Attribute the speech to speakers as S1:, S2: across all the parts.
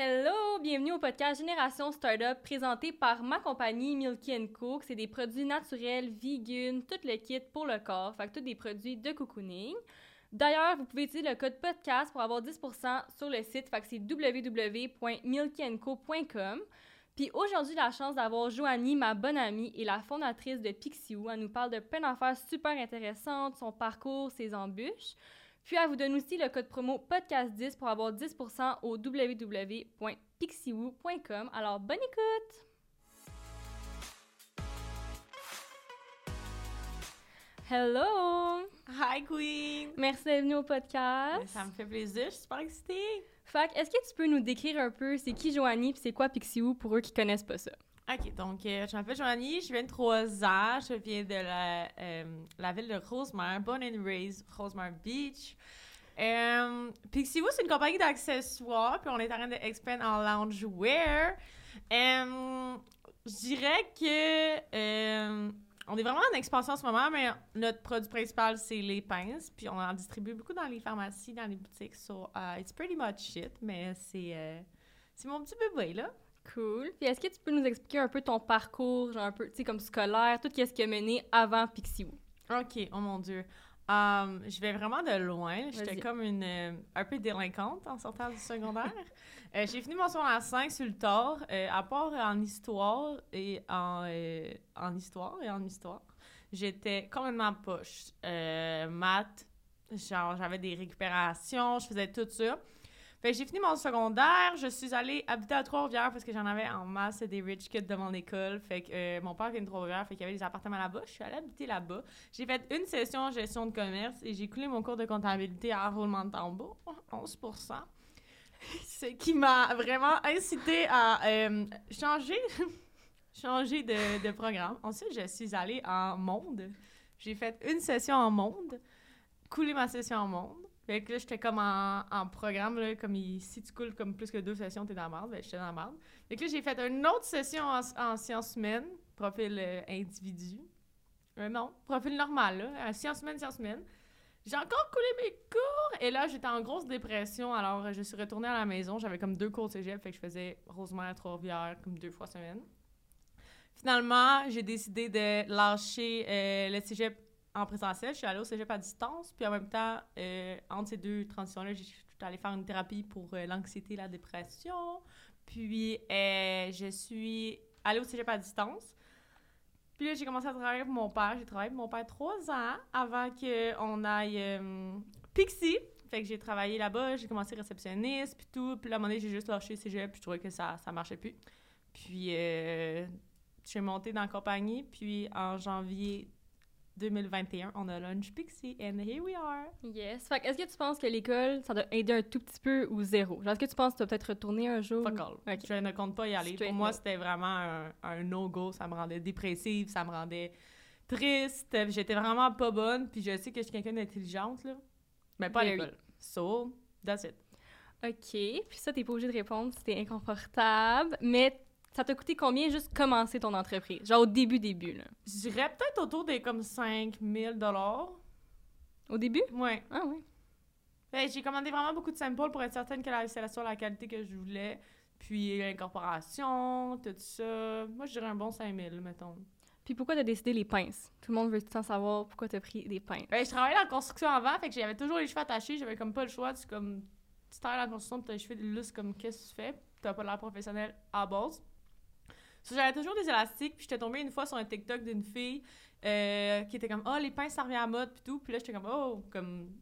S1: Hello, bienvenue au podcast Génération Startup présenté par ma compagnie Milky Co. C'est des produits naturels, vegan, tout le kit pour le corps, que tous des produits de cocooning. D'ailleurs, vous pouvez utiliser le code podcast pour avoir 10% sur le site, fait que c'est www.milkyenco.com. Puis aujourd'hui, la chance d'avoir Joanie, ma bonne amie et la fondatrice de Pixiou. Elle nous parle de plein d'affaires super intéressantes, son parcours, ses embûches. Puis elle vous donne aussi le code promo podcast10 pour avoir 10% au www.pixiwoo.com. Alors bonne écoute! Hello!
S2: Hi Queen!
S1: Merci d'être venue au podcast.
S2: Ça me fait plaisir, je suis super excitée.
S1: Fait est-ce que tu peux nous décrire un peu c'est qui Joanie puis c'est quoi Pixiwoo pour eux qui connaissent pas ça?
S2: OK, donc euh, je m'appelle Joanie, j'ai 23 ans, je viens de la, euh, la ville de Rosemère, born and raised, Rosemère Beach. Euh, Pixiwoo, c'est une compagnie d'accessoires, puis on est en train d'expand en loungewear. Je dirais que on est vraiment en expansion en ce moment, mais notre produit principal, c'est les pinces, puis on en distribue beaucoup dans les pharmacies, dans les boutiques. So, uh, it's pretty much shit, mais c'est c'est mon petit bébé, là.
S1: Cool. Puis est-ce que tu peux nous expliquer un peu ton parcours, genre un peu, tu sais, comme scolaire, tout ce qui a mené avant Pixiwoo?
S2: OK, oh mon Dieu. Um, je vais vraiment de loin. J'étais comme une euh, un peu délinquante en sortant du secondaire. euh, j'ai fini mon secondaire 5 sur le tort, euh, à part en histoire et en, en histoire et en histoire. J'étais complètement poche. maths, genre j'avais des récupérations, je faisais tout ça. J'ai fini mon secondaire, je suis allée habiter à Trois-Rivières parce que j'en avais en masse des rich kids de mon école. Fait que euh, mon père vient de Trois-Rivières, fait qu'il y avait des appartements là-bas. Je suis allée habiter là-bas. J'ai fait une session en gestion de commerce et j'ai coulé mon cours de comptabilité à roulement de tambour, 11% Ce qui m'a vraiment incité à euh, changer, changer de, de programme. Ensuite, je suis allée en monde. J'ai fait une session en monde, coulé ma session en monde. Fait que là, j'étais comme en, en programme, là, comme si tu coules comme plus que deux sessions, t'es dans la merde. Ben, j'étais dans la merde. Fait que là, j'ai fait une autre session en, en sciences humaines, profil euh, individu. Euh, non, profil normal, là, sciences humaines, sciences humaines. J'ai encore coulé mes cours, et là, j'étais en grosse dépression, alors je suis retournée à la maison. J'avais comme deux cours de cégep, fait que je faisais Rosemère, Trois-Rivières, comme deux fois semaine. Finalement, j'ai décidé de lâcher euh, le cégep en présentiel, je suis allée au cégep à distance, puis en même temps, euh, entre ces deux transitions-là, je suis allée faire une thérapie pour euh, l'anxiété et la dépression. Puis, euh, je suis allée au cégep à distance. Puis là, j'ai commencé à travailler pour mon père. J'ai travaillé pour mon père trois ans avant qu'on aille Pixie. Fait que j'ai travaillé là-bas, j'ai commencé réceptionniste, puis tout. Puis là, à un moment donné, j'ai juste lâché le cégep, puis je trouvais que ça, ça marchait plus. Puis, je suis montée dans la compagnie, puis en janvier 2021, on a Lunch Pixie, and here we are!
S1: Yes. Fait est-ce que tu penses que l'école, ça doit aider un tout petit peu ou zéro? Genre, est-ce que tu penses que tu vas peut-être retourner un jour?
S2: Fuck all. Je ne compte pas y aller. Pour moi, c'était vraiment un, no-go. Ça me rendait dépressive, ça me rendait triste. J'étais vraiment pas bonne, puis je sais que je suis quelqu'un d'intelligente, là. Mais pas à l'école. So, that's it.
S1: OK. Puis ça, t'es pas obligé de répondre si t'es inconfortable. Mais ça t'a coûté combien juste commencer ton entreprise? Genre au début, début, là.
S2: Je dirais peut-être autour des comme 5000 dollars.
S1: Au début?
S2: Ouais.
S1: Ah oui.
S2: Ben, j'ai commandé vraiment beaucoup de samples pour être certaine que la installation la qualité que je voulais. Puis l'incorporation, tout ça. Moi, je dirais un bon 5000, mettons.
S1: Puis pourquoi t'as décidé les pinces? Tout le monde veut tout le temps savoir pourquoi t'as pris des pinces.
S2: Ben, je travaillais dans la construction avant, fait que j'avais toujours les cheveux attachés. J'avais comme pas le choix. Tu comme... Tu travailles dans la construction, t'as les cheveux lustres comme qu'est-ce que tu fais? T'as pas l'air professionnel à base j'avais toujours des élastiques, puis j'étais tombée une fois sur un TikTok d'une fille euh, qui était comme « Oh, les pinces, ça revient à mode, puis tout. » Puis là, j'étais comme « Oh, comme... »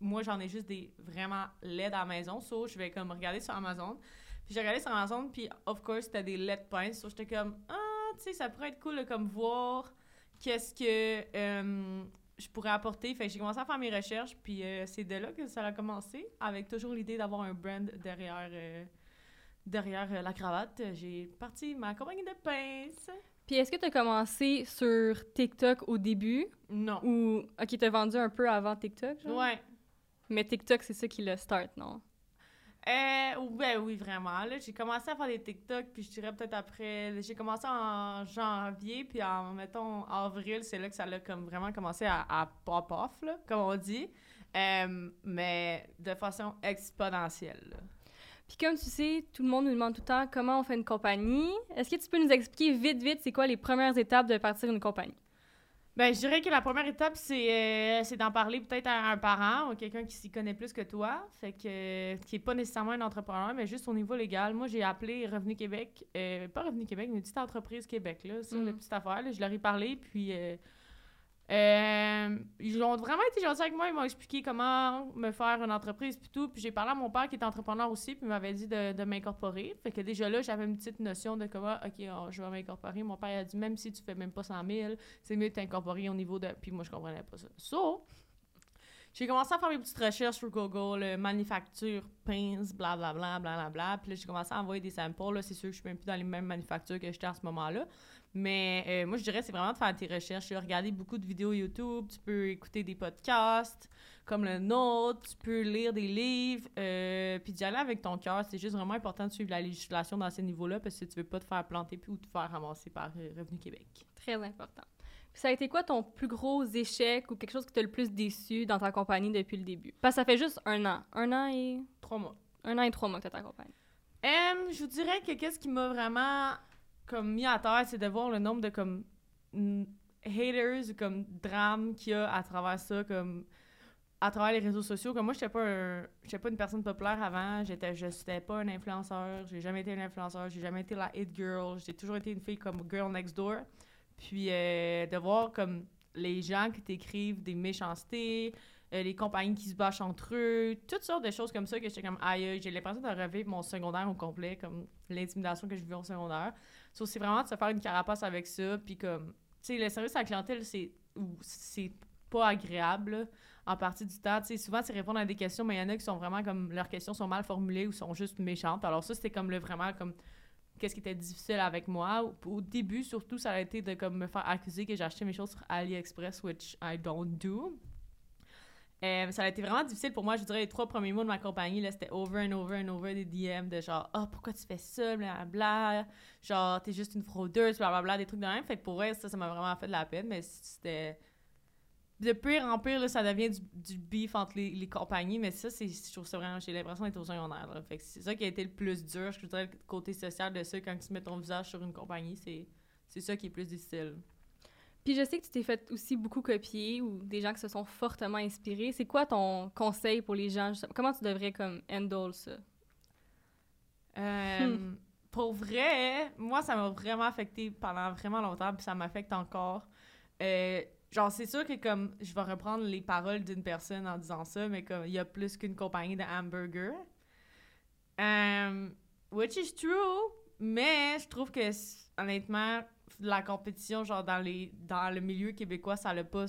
S2: Moi, j'en ai juste des vraiment laides à la maison, so je vais comme regarder sur Amazon. Puis j'ai regardé sur Amazon, puis of course, c'était des LED pinces, so j'étais comme « Ah, tu sais, ça pourrait être cool comme voir qu'est-ce que... Euh, je pourrais apporter. Fait j'ai commencé à faire mes recherches, puis euh, c'est de là que ça a commencé, avec toujours l'idée d'avoir un brand derrière, derrière euh, la cravate, j'ai parti ma compagnie de pince.
S1: Puis est-ce que tu as commencé sur TikTok au début?
S2: Non.
S1: Ou, OK, t'as vendu un peu avant TikTok, genre?
S2: Ouais.
S1: Mais TikTok, c'est ça qui le start, non?
S2: Euh, ben oui, vraiment. Là, j'ai commencé à faire des TikTok, puis je dirais peut-être après... J'ai commencé en janvier, puis en, mettons, avril, c'est là que ça a comme vraiment commencé à, à pop off, là, comme on dit. Euh, mais de façon exponentielle, là.
S1: Puis comme tu sais, tout le monde nous demande tout le temps comment on fait une compagnie. Est-ce que tu peux nous expliquer vite, vite, c'est quoi les premières étapes de partir une compagnie?
S2: Ben, je dirais que la première étape, c'est euh, d'en parler peut-être à un parent ou quelqu'un qui s'y connaît plus que toi, fait que qui est pas nécessairement un entrepreneur, mais juste au niveau légal. Moi, j'ai appelé Revenu Québec, euh, pas Revenu Québec, mais une petite entreprise Québec, là, c'est une mm. petite affaire. je leur ai parlé, puis euh, ils ont vraiment été gentils avec moi. Ils m'ont expliqué comment me faire une entreprise puis tout. Puis j'ai parlé à mon père qui est entrepreneur aussi, puis il m'avait dit de, m'incorporer. Fait que déjà là, j'avais une petite notion de comment, OK, je vais m'incorporer. Mon père a dit, même si tu fais même pas 100 000, c'est mieux de t'incorporer au niveau de... Puis moi, je comprenais pas ça. So, j'ai commencé à faire mes petites recherches sur Google, manufacture, pince, blablabla, blablabla. Puis là, j'ai commencé à envoyer des samples. Là, c'est sûr que je suis même plus dans les mêmes manufactures que j'étais à ce moment-là. Mais euh, moi, je dirais, c'est vraiment de faire tes recherches. Tu regarder beaucoup de vidéos YouTube, tu peux écouter des podcasts comme le nôtre, tu peux lire des livres, euh, puis d'y aller avec ton cœur. C'est juste vraiment important de suivre la législation dans ces niveaux-là parce que tu veux pas te faire planter ou te faire ramasser par euh, Revenu Québec.
S1: Très important. ça a été quoi ton plus gros échec ou quelque chose qui t'a le plus déçu dans ta compagnie depuis le début? Parce que ça fait juste un an. Un an et...
S2: Trois mois.
S1: Un an et trois mois que t'as ta compagnie.
S2: je vous dirais que qu'est-ce qui m'a vraiment comme mis à terre, c'est de voir le nombre de comme haters ou comme drames qu'il y a à travers ça, comme à travers les réseaux sociaux. Comme moi, j'étais pas j'étais pas une personne populaire avant, j'étais j'étais pas un influenceur, j'ai jamais été un influenceur, j'ai jamais été la hit girl, j'ai toujours été une fille comme girl next door. Puis euh, de voir comme les gens qui t'écrivent des méchancetés, euh, les compagnies qui se bâchent entre eux, toutes sortes de choses comme ça que j'étais comme aïe, j'ai l'impression de revivre mon secondaire au complet, comme l'intimidation que je vivais au secondaire c'est vraiment de se faire une carapace avec ça. Puis comme, tu sais, le service à la clientèle, c'est, c'est pas agréable en partie du temps. Tu sais, souvent, c'est répondre à des questions, mais il y en a qui sont vraiment comme, leurs questions sont mal formulées ou sont juste méchantes. Alors ça, c'était comme le vraiment comme qu'est-ce qui était difficile avec moi. Au, début, surtout, ça a été de comme me faire accuser que j'achetais mes choses sur AliExpress, which I don't do. Euh, ça a été vraiment difficile pour moi. Je dirais les trois premiers mois de ma compagnie, là, c'était over and over and over des DM de genre, ah, pourquoi tu fais ça, blablabla. Genre, t'es juste une fraudeuse, blablabla, des trucs de même. Fait que pour vrai, ça, ça m'a vraiment fait de la peine, mais c'était. De pire en pire, là, ça devient du, du beef entre les, compagnies, mais ça, c'est, je trouve ça vraiment, j'ai l'impression d'être au secondaire. Fait que c'est ça qui a été le plus dur. Je dirais le côté social de ça, quand tu mets ton visage sur une compagnie, c'est, c'est ça qui est plus difficile.
S1: Puis je sais que tu t'es fait aussi beaucoup copier ou des gens qui se sont fortement inspirés. C'est quoi ton conseil pour les gens? Comment tu devrais comme handle ça?
S2: Euh, hmm. Pour vrai, moi, ça m'a vraiment affecté pendant vraiment longtemps, puis ça m'affecte encore. Euh, genre, c'est sûr que comme je vais reprendre les paroles d'une personne en disant ça, mais comme il y a plus qu'une compagnie de hamburgers. Um, which is true, mais je trouve que honnêtement, la compétition, genre, dans, les, dans le milieu québécois, ça n'a pas,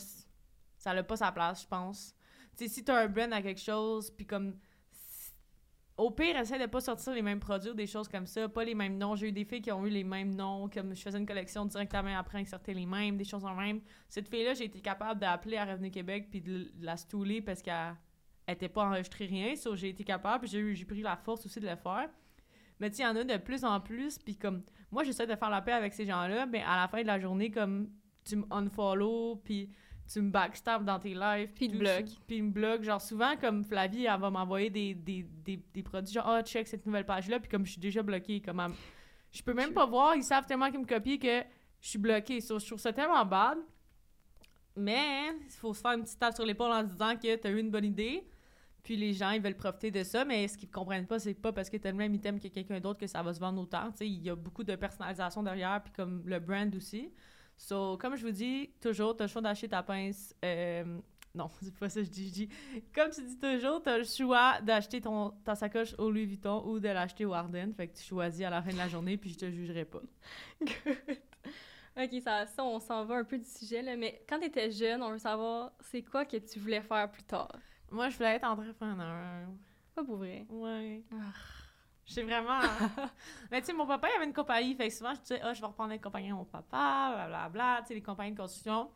S2: ça pas sa place, je pense. Tu sais, si t'as un brand à quelque chose, puis comme... Au pire, essaie de pas sortir les mêmes produits ou des choses comme ça, pas les mêmes noms. J'ai eu des filles qui ont eu les mêmes noms, comme je faisais une collection directement après, inserter les mêmes, des choses en même. Cette fille-là, j'ai été capable d'appeler à Revenu Québec puis de la stouler parce qu'elle était pas enregistrée rien. So, j'ai été capable, j'ai pris la force aussi de le faire. Mais tu il y en a de plus en plus, puis comme moi, j'essaie de faire la paix avec ces gens-là, mais à la fin de la journée, comme tu me unfollow, puis tu me backstab dans tes lives.
S1: Puis te bloques.
S2: Puis me bloque. Genre, souvent, comme Flavie, elle va m'envoyer des, des, des, des, produits, genre, ah, oh, check cette nouvelle page-là, puis comme je suis déjà bloquée, comme, je peux même pas voir, ils savent tellement qu'ils me copient que je suis bloquée. je trouve ça tellement bad. Mais, il faut se faire une petite tape sur l'épaule en se disant que tu as eu une bonne idée. Puis les gens, ils veulent profiter de ça, mais ce qu'ils comprennent pas, c'est pas parce que tu as le même item que quelqu'un d'autre que ça va se vendre autant. il y a beaucoup de personnalisation derrière, puis comme le brand aussi. So, comme je vous dis, toujours, tu as le choix d'acheter ta pince. Euh, non, c'est pas ça que je dis. Je dis, comme tu dis toujours, tu as le choix d'acheter ton, ta sacoche au Louis Vuitton ou de l'acheter au Arden. Fait que tu choisis à la fin de la journée, puis je te jugerai pas.
S1: Good. OK, ça, ça on s'en va un peu du sujet, là, mais quand tu étais jeune, on veut savoir, c'est quoi que tu voulais faire plus tard?
S2: Moi, je voulais être entrepreneur.
S1: Pas pour vrai.
S2: Ouais. Ah. Je sais vraiment. mais tu sais, mon papa, il avait une compagnie. Fait que souvent, je disais, ah, oh, je vais reprendre une compagnie à mon papa, blablabla, tu sais, les compagnies de construction.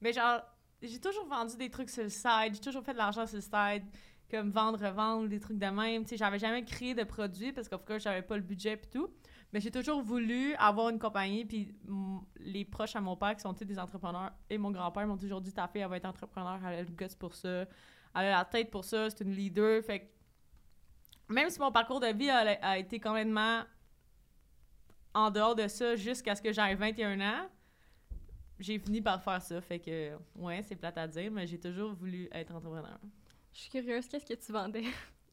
S2: Mais genre, j'ai toujours vendu des trucs sur le site. J'ai toujours fait de l'argent sur le site. Comme vendre, revendre, des trucs de même. Tu sais, j'avais jamais créé de produits parce qu'en tout cas, j'avais pas le budget et tout. Mais j'ai toujours voulu avoir une compagnie. Puis les proches à mon père, qui sont des entrepreneurs, et mon grand-père m'ont toujours dit ta fille, elle va être entrepreneur, elle a le gosse pour ça elle a la tête pour ça, c'est une leader. Fait même si mon parcours de vie a, a été complètement en dehors de ça jusqu'à ce que j'aille 21 ans, j'ai fini par faire ça. Fait que, ouais, c'est plate à dire, mais j'ai toujours voulu être entrepreneur.
S1: Je suis curieuse, qu'est-ce que tu vendais?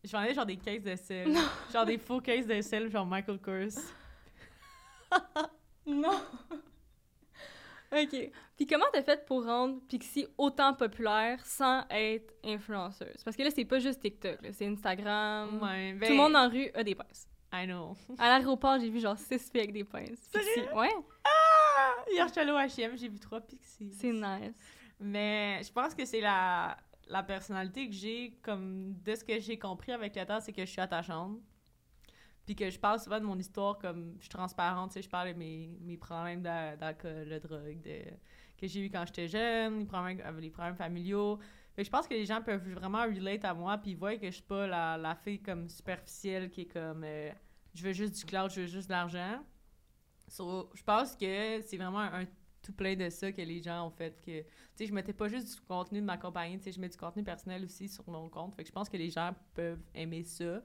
S2: Je vendais genre des caisses de sel. genre des faux caisses de sel, genre Michael Kors.
S1: non! OK. Puis comment t'as fait pour rendre Pixie autant populaire sans être influenceuse? Parce que là, c'est pas juste TikTok, c'est Instagram.
S2: Ouais,
S1: Tout le monde en rue a des pinces.
S2: I know.
S1: À l'aéroport, j'ai vu genre six filles avec des pinces.
S2: Pixie.
S1: Ouais.
S2: Ah! Hier, je suis allée au H&M, j'ai vu trois Pixies.
S1: C'est nice.
S2: Mais je pense que c'est la, la personnalité que j'ai, comme de ce que j'ai compris avec le temps, c'est que je suis attachante. Puis que je parle souvent de mon histoire comme je suis transparente, tu sais, je parle de mes, mes problèmes d'alcool, de drogue, que j'ai eu quand j'étais jeune, les problèmes, euh, les problèmes familiaux. Fait je pense que les gens peuvent vraiment relate à moi, puis ils voient que je suis pas la, la fille comme superficielle qui est comme euh, je veux juste du cloud, je veux juste de l'argent. je pense que c'est vraiment un, tout plein de ça que les gens ont fait que tu sais je mettais pas juste du contenu de ma compagnie, tu sais je mets du contenu personnel aussi sur mon compte. Fait que je pense que les gens peuvent aimer ça.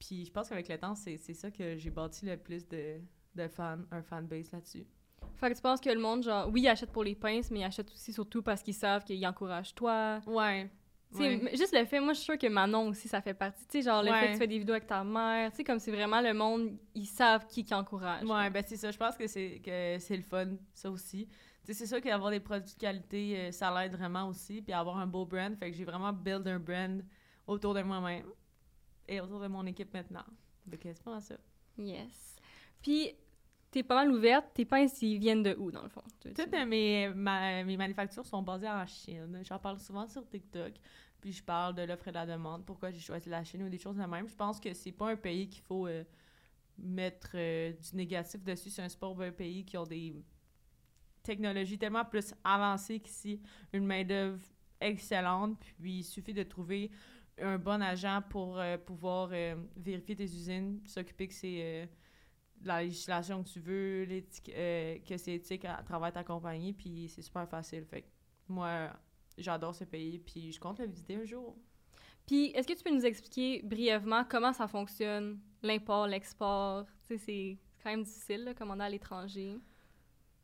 S2: Puis je pense qu'avec le temps, c'est ça que j'ai bâti le plus de, de fans, un fanbase là-dessus.
S1: Fait que tu penses que le monde, genre, oui, il achète pour les pinces, mais il achète aussi surtout parce qu'ils savent qu'ils encouragent toi.
S2: Ouais.
S1: Juste le fait, moi, je suis sûre que Manon aussi, ça fait partie. Tu sais, genre, le fait que tu fais des vidéos avec ta mère, tu sais, comme c'est vraiment le monde, ils savent qui, qui encourage.
S2: Ouais, ben c'est ça. Je pense que c'est que c'est le fun, ça aussi. Tu sais, c'est sûr qu'avoir des produits de qualité, euh, ça l'aide vraiment aussi. Puis avoir un beau brand. Fait que j'ai vraiment build un brand autour de moi-même et autour de mon équipe maintenant. Donc, c'est pas ça.
S1: Yes. Puis, t'es pas mal ouverte. Tes pinces, ils viennent de où, dans le fond?
S2: Toutes mes, mes manufactures sont basées en Chine. J'en parle souvent sur TikTok. Puis, je parle de l'offre et de la demande. Pourquoi j'ai choisi la Chine ou des choses de même. Je pense que c'est pas un pays qu'il faut euh, mettre euh, du négatif dessus. C'est un sport un pays qui ont des technologies tellement plus avancées qu'ici. Une main-d'œuvre excellente. Puis, il suffit de trouver un bon agent pour euh, pouvoir euh, vérifier tes usines, s'occuper que c'est euh, la législation que tu veux, que c'est éthique à, travers ta compagnie, puis c'est super facile. Fait moi, j'adore ce pays, puis je compte le visiter un jour.
S1: Puis, est-ce que tu peux nous expliquer brièvement comment ça fonctionne, l'import, l'export? Tu sais, c'est quand même difficile, là, commander à l'étranger.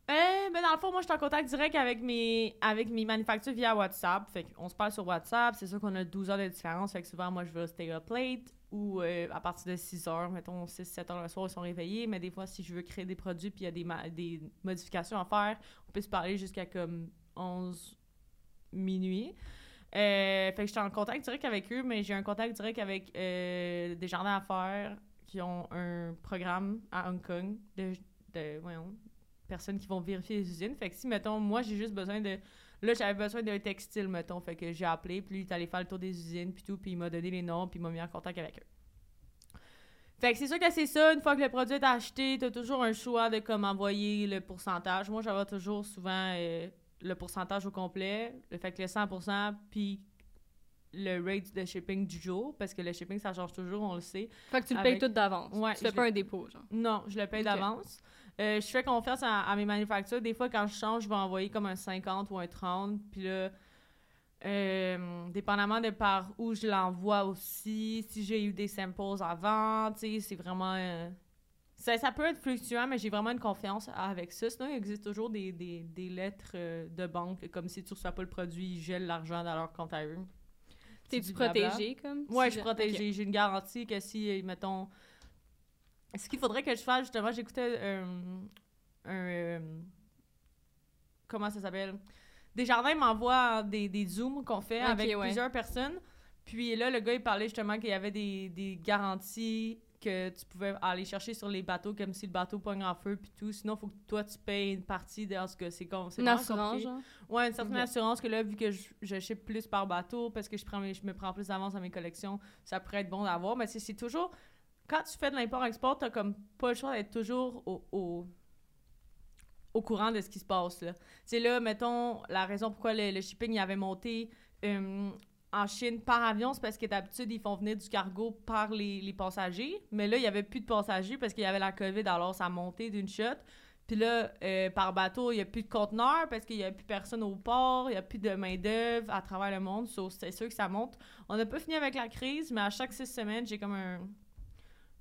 S2: Euh, dans le fond, moi, je suis en contact direct avec mes, avec mes manufactures via WhatsApp. Fait qu'on se parle sur WhatsApp. C'est sûr qu'on a 12 heures de différence. Fait que souvent, moi, je veux stay up late ou euh, à partir de 6 heures, mettons 6-7 heures le soir, ils sont réveillés. Mais des fois, si je veux créer des produits puis il y a des, des modifications à faire, on peut se parler jusqu'à comme 11 minuit. Euh, fait que je suis en contact direct avec eux, mais j'ai un contact direct avec euh, des jardins d'affaires qui ont un programme à Hong Kong de, de voyons, personnes qui vont vérifier les usines. Fait que si, mettons, moi, j'ai juste besoin de... Là, j'avais besoin d'un textile, mettons. Fait que j'ai appelé, puis lui, il est allé faire le tour des usines, puis tout, puis il m'a donné les noms, puis il m'a mis en contact avec eux. Fait que c'est sûr que c'est ça, une fois que le produit est acheté, t'as toujours un choix de comment envoyer le pourcentage. Moi, j'avais toujours souvent euh, le pourcentage au complet, le fait que le 100%, puis le rate de shipping du jour, parce que le shipping, ça change toujours, on le sait.
S1: Fait que tu le payes tout d'avance. Ouais, tu fais pas un dépôt, genre.
S2: Non, je le paye d'avance. Euh, je fais confiance à, mes manufactures. Des fois, quand je change, je vais envoyer comme un 50 ou un 30. Puis là, euh, dépendamment de par où je l'envoie aussi, si j'ai eu des samples avant, tu sais, c'est vraiment... Euh, ça, ça, peut être fluctuant, mais j'ai vraiment une confiance avec ça. Sinon, il existe toujours des, des, des lettres de banque, comme si tu reçois pas le produit, ils gèlent l'argent dans leur compte à eux.
S1: T'es-tu protégé, comme?
S2: Ouais, je suis protégée. J'ai une garantie que si, mettons, ce qu'il faudrait que je fasse, justement, j'écoutais euh, un. Euh, comment ça s'appelle? Desjardins m'envoie des, des Zooms qu'on fait avec plusieurs personnes. Puis là, le gars, il parlait justement qu'il y avait des, des, garanties que tu pouvais aller chercher sur les bateaux, comme si le bateau pogne en feu, puis tout. Sinon, il faut que toi, tu payes une partie de ce que c'est comme.
S1: Une assurance,
S2: genre? Ouais, une certaine assurance que là, vu que je, je plus par bateau, parce que je, prends, je me prends plus d'avance dans mes collections, ça pourrait être bon d'avoir. Mais c'est toujours quand tu fais de l'import-export, t'as comme pas le choix d'être toujours au, au, courant de ce qui se passe. Là. C'est là, mettons, la raison pourquoi le, shipping y avait monté euh, en Chine par avion, c'est parce que d'habitude, ils font venir du cargo par les, les passagers. Mais là, il y avait plus de passagers parce qu'il y avait la COVID, alors ça a monté d'une shot. Puis là, euh, par bateau, il n'y a plus de conteneurs parce qu'il n'y a plus personne au port, il n'y a plus de main-d'œuvre à travers le monde. c'est sûr que ça monte. On n'a pas fini avec la crise, mais à chaque six semaines, j'ai comme un,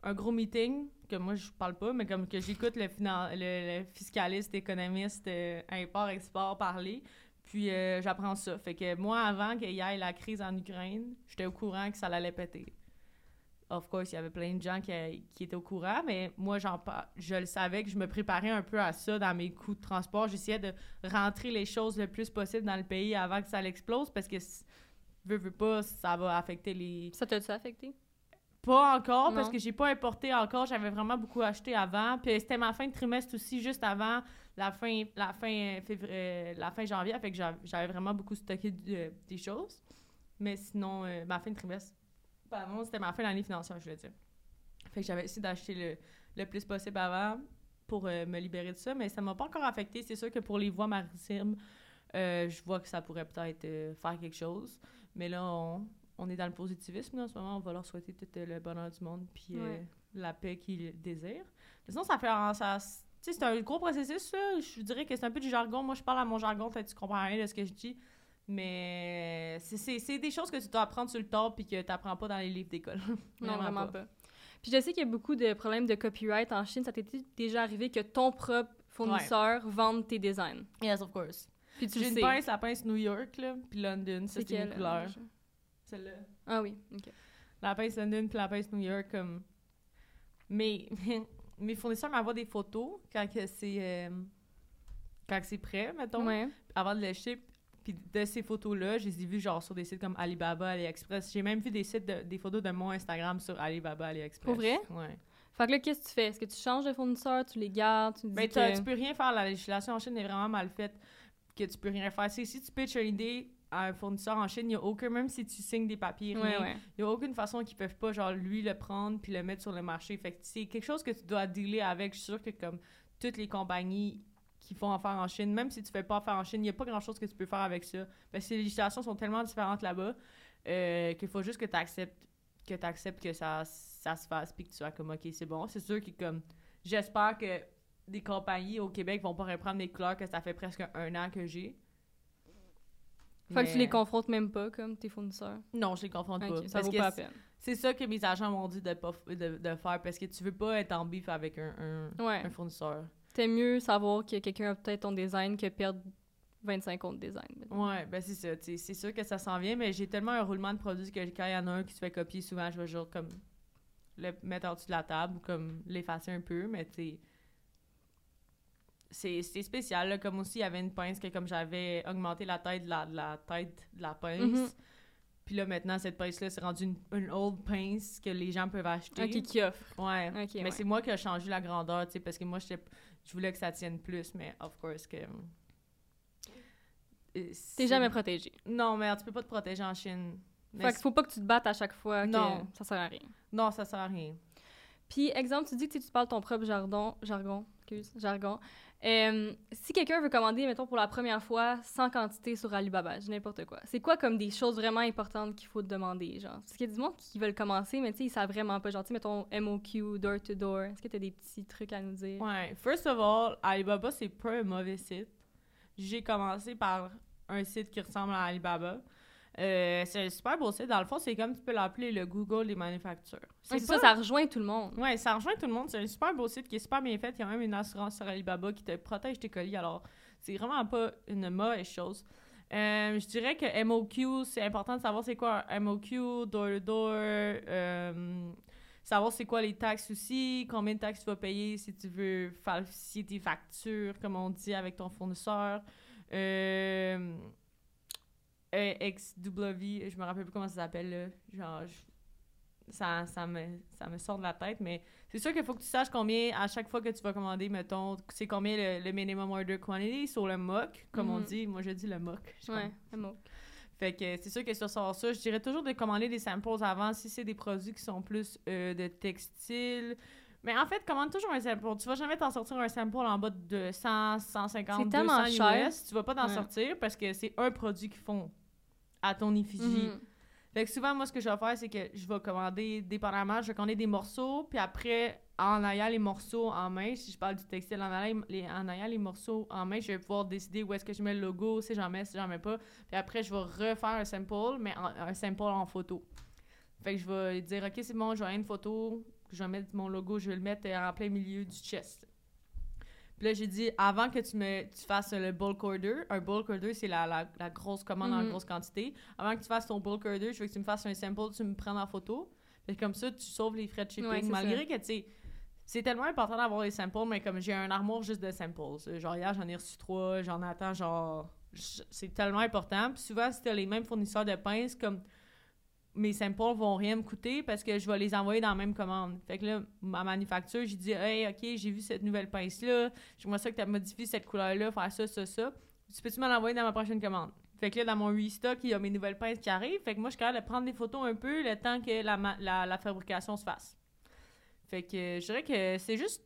S2: un gros meeting que moi, je parle pas, mais comme que j'écoute le, le, fiscaliste, économiste, euh, import-export parler. Puis euh, j'apprends ça. Fait que moi, avant qu'il y ait la crise en Ukraine, j'étais au courant que ça allait péter. Of course, il y avait plein de gens qui, qui étaient au courant, mais moi, j'en je le savais que je me préparais un peu à ça dans mes coûts de transport. J'essayais de rentrer les choses le plus possible dans le pays avant que ça l'explose parce que, veux, veux pas, ça va affecter les...
S1: Ça t'a-tu affecté?
S2: Pas encore, parce que j'ai pas importé encore. J'avais vraiment beaucoup acheté avant. Puis c'était ma fin de trimestre aussi, juste avant la fin, la fin, février, euh, la fin janvier. Fait que j'avais vraiment beaucoup stocké des choses. Mais sinon, euh, ma fin de trimestre, pardon, c'était ma fin d'année financière, je veux dire. Fait que j'avais essayé d'acheter le, le, plus possible avant pour euh, me libérer de ça. Mais ça m'a pas encore affecté. C'est sûr que pour les voies maritimes, je vois que ça pourrait peut-être faire quelque chose. Mais là, on, on est dans le positivisme en ce moment. On va leur souhaiter tout le bonheur du monde puis la paix qu'ils désirent. sinon, ça fait... Ça, c'est un gros processus, ça. Je dirais que c'est un peu du jargon. Moi, je parle à mon jargon, peut-être tu comprends rien de ce que je dis. Mais c'est des choses que tu dois apprendre sur le top puis que tu n'apprends pas dans les livres d'école.
S1: non, vraiment pas. Puis je sais qu'il y a beaucoup de problèmes de copyright en Chine. Ça t'est déjà arrivé que ton propre fournisseur vende tes designs?
S2: Yes, of course. Puis tu J'ai une pince, la pince New York, là, puis London. C'est une couleur. Celle-là.
S1: Ah oui, OK.
S2: La pince London puis la pince New York, comme... Mais mes fournisseurs m'envoient des photos quand c'est euh, quand c'est prêt, mettons, avant de les ship. Puis de ces photos-là, je les ai vues genre sur des sites comme Alibaba, AliExpress. J'ai même vu des sites des photos de mon Instagram sur Alibaba, AliExpress.
S1: Pour vrai?
S2: Ouais.
S1: Fait que là, qu'est-ce que tu fais? Est-ce que tu changes de fournisseur, tu les gardes, tu dis
S2: ben, que... tu peux rien faire. La législation en Chine est vraiment mal faite que tu peux rien faire. si tu pitches une idée à un fournisseur en Chine, il n'y a aucun, même si tu signes des papiers, il n'y a aucune façon qu'ils peuvent pas, genre, lui le prendre puis le mettre sur le marché. Fait que c'est quelque chose que tu dois dealer avec. Je suis sûre que, comme toutes les compagnies qui font affaire en Chine, même si tu fais pas affaire en Chine, il n'y a pas grand-chose que tu peux faire avec ça. Parce que les législations sont tellement différentes là-bas euh, qu'il faut juste que tu acceptes que tu acceptes que ça, ça se fasse puis que tu sois comme OK, c'est bon. C'est sûr que comme j'espère que des compagnies au Québec vont pas reprendre des couleurs que ça fait presque un an que j'ai.
S1: Fait que tu les confrontes même pas, comme tes fournisseurs?
S2: Non, je les confronte pas.
S1: Ça vaut pas la peine.
S2: C'est ça que mes agents m'ont dit de, pas, de, de, faire, parce que tu veux pas être en bif avec un, un, un fournisseur.
S1: C'est mieux savoir que quelqu'un a peut-être ton design que perdre 25 autres designs.
S2: Ouais, ben c'est ça. C'est sûr que ça s'en vient, mais j'ai tellement un roulement de produits que quand il y en a un qui se fait copier, souvent, je vais genre comme le mettre en dessous de la table ou comme l'effacer un peu, mais tu c'est spécial. Là. Comme aussi, il y avait une pince que comme j'avais augmenté la taille de la, la tête de la pince. Mm-hmm. Puis là, maintenant, cette pince-là, c'est rendu une, old pince que les gens peuvent acheter.
S1: OK, qui offre.
S2: Ouais. mais c'est moi qui ai changé la grandeur, tu sais, parce que moi, je voulais que ça tienne plus, mais of course que...
S1: Euh, T'es jamais protégé.
S2: Non, mais tu peux pas te protéger en Chine.
S1: Fait qu'il faut pas que tu te battes à chaque fois. Non. ça sert à rien.
S2: Non, ça sert à rien.
S1: Puis, exemple, tu dis que tu parles ton propre jargon, jargon, excuse, jargon. Euh, si quelqu'un veut commander, mettons, pour la première fois, sans quantité sur Alibaba, n'importe quoi, c'est quoi comme des choses vraiment importantes qu'il faut demander, genre? Parce qu'il y a du monde qui veulent commencer, mais tu sais, ils savent vraiment pas. Genre, tu mettons, MOQ, door to door. Est-ce que tu as des petits trucs à nous dire?
S2: Ouais. First of all, Alibaba, c'est pas un mauvais site. J'ai commencé par un site qui ressemble à Alibaba. Euh, c'est un super beau site. Dans le fond, c'est comme tu peux l'appeler le Google des manufactures.
S1: C'est ça, ça rejoint tout le monde.
S2: Oui, ça rejoint tout le monde. C'est un super beau site qui est super bien fait. Il y a même une assurance sur Alibaba qui te protège tes colis. Alors, c'est vraiment pas une mauvaise chose. Euh, je dirais que MOQ, c'est important de savoir c'est quoi un MOQ, door-to-door, euh, savoir c'est quoi les taxes aussi, combien de taxes tu vas payer si tu veux falsifier tes factures, comme on dit, avec ton fournisseur. Euh, XW, je me rappelle plus comment ça s'appelle, Genre, ça, ça, me, ça me sort de la tête, mais c'est sûr qu'il faut que tu saches combien, à chaque fois que tu vas commander, mettons, c'est combien le, minimum order quantity sur le MOC, comme on mhm. dit. Moi, je dis le MOC.
S1: Ouais, le MOC.
S2: Fait que c'est sûr que sur ça, je dirais toujours de commander des samples avant si c'est des produits qui sont plus euh, de textile. Mais en fait, commande toujours un sample. Tu vas jamais t'en sortir un sample en bas de 100, 150, 200 US. Tu vas pas t'en sortir parce que c'est un produit qu'ils font à ton effigie. Mhm. Fait que souvent, moi, ce que je vais faire, c'est que je vais commander, dépendamment, je vais commander des morceaux, puis après, en ayant les morceaux en main, si je parle du textile, en ayant les, en ayant les morceaux en main, je vais pouvoir décider où est-ce que je mets le logo, si j'en mets, si j'en mets pas. Puis après, je vais refaire un sample, mais un sample en photo. Fait que je vais dire, OK, c'est bon, je vais une photo, je vais mettre mon logo, je vais le mettre en plein milieu du chest. Puis là, j'ai dit, avant que tu, me, tu fasses le bulk order, un bulk order, c'est la, la, grosse commande en mhm. grosse quantité. Avant que tu fasses ton bulk order, je veux que tu me fasses un sample, tu me prends en photo. Puis comme ça, tu sauves les frais de shipping. malgré que, tu sais, c'est tellement important d'avoir les samples, mais comme j'ai un armoire juste de samples. Genre, hier, j'en ai reçu trois, j'en attends, genre. C'est tellement important. Puis souvent, si t'as les mêmes fournisseurs de pinces, comme mes samples vont rien me coûter parce que je vais les envoyer dans la même commande. Fait que là, ma manufacture, j'ai dit Hey, OK, j'ai vu cette nouvelle pince-là, j'aimerais ça que tu as modifié cette couleur-là, faire ça, ça, ça. Tu peux-tu m'en envoyer dans ma prochaine commande? Fait que là, dans mon restock, il y a mes nouvelles pinces qui arrivent. Fait que moi, je suis capable de prendre des photos un peu le temps que la, la, fabrication se fasse. Fait que je dirais que c'est juste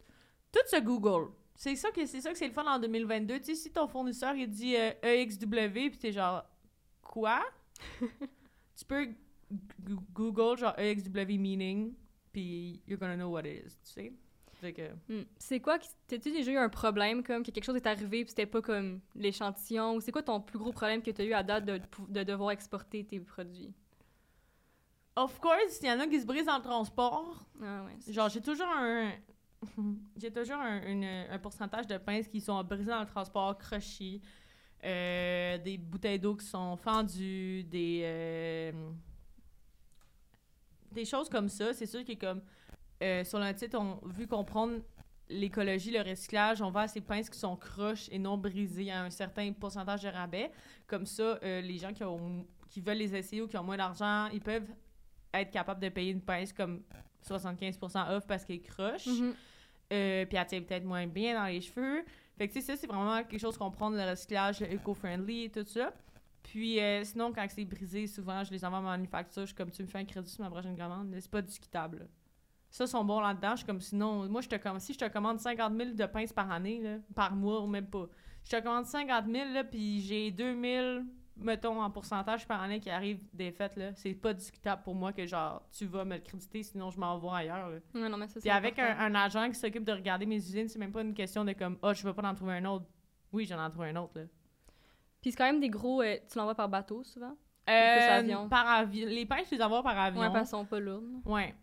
S2: tout ce Google. C'est ça que c'est ça que c'est le fun en 2022. Tu sais, si ton fournisseur il dit EXW euh, puis t'es genre quoi? tu peux Google genre EXW meaning, puis you're gonna know what it is, tu sais?
S1: Hmm. C'est quoi, t'as-tu déjà eu un problème, comme que quelque chose est arrivé puis c'était pas comme l'échantillon, ou c'est quoi ton plus gros problème que t'as eu à date de, de devoir exporter tes produits?
S2: Of course, il y en a qui se brisent dans le transport. Ah ouais, genre, j'ai toujours un... j'ai toujours un, un, pourcentage de pinces qui sont brisées dans le transport, crochis, euh, des bouteilles d'eau qui sont fendues, des... Euh, des choses comme ça, c'est sûr que comme euh, sur le titre, on, vu qu'on prend l'écologie, le recyclage, on va à ces pinces qui sont croches et non brisées à un certain pourcentage de rabais. Comme ça, euh, les gens qui, ont, qui veulent les essayer ou qui ont moins d'argent, ils peuvent être capables de payer une pince comme 75% off parce qu'elle est croche. Mm-hmm. Euh, puis elle tient peut-être moins bien dans les cheveux. Fait que, tu sais, ça, c'est vraiment quelque chose qu'on prend, le recyclage, éco-friendly, tout ça. Puis euh, sinon, quand c'est brisé, souvent, je les envoie à ma manufacture. Je suis comme, tu me fais un crédit sur ma prochaine commande. C'est pas discutable. Ça, sont bons là-dedans. Je suis comme, sinon, moi, je te commande, si je te commande 50 000 de pinces par année, là, par mois ou même pas. Je te commande 50 000, là, puis j'ai 2 000, mettons, en pourcentage par année qui arrivent des fêtes, là. C'est pas discutable pour moi que, genre, tu vas me le créditer, sinon je m'envoie ailleurs, là.
S1: non, mais ça,
S2: Puis avec un, agent qui s'occupe de regarder mes usines, c'est même pas une question de comme, oh, je veux pas en trouver un autre. Oui, j'en ai trouvé un autre, là.
S1: Puis c'est quand même des gros. Euh, tu l'envoies par bateau souvent?
S2: Euh, avion? Par avion. Les pêches, je les envoie par avion.
S1: Ouais, parce qu'elles sont pas lourdes.
S2: Ouais.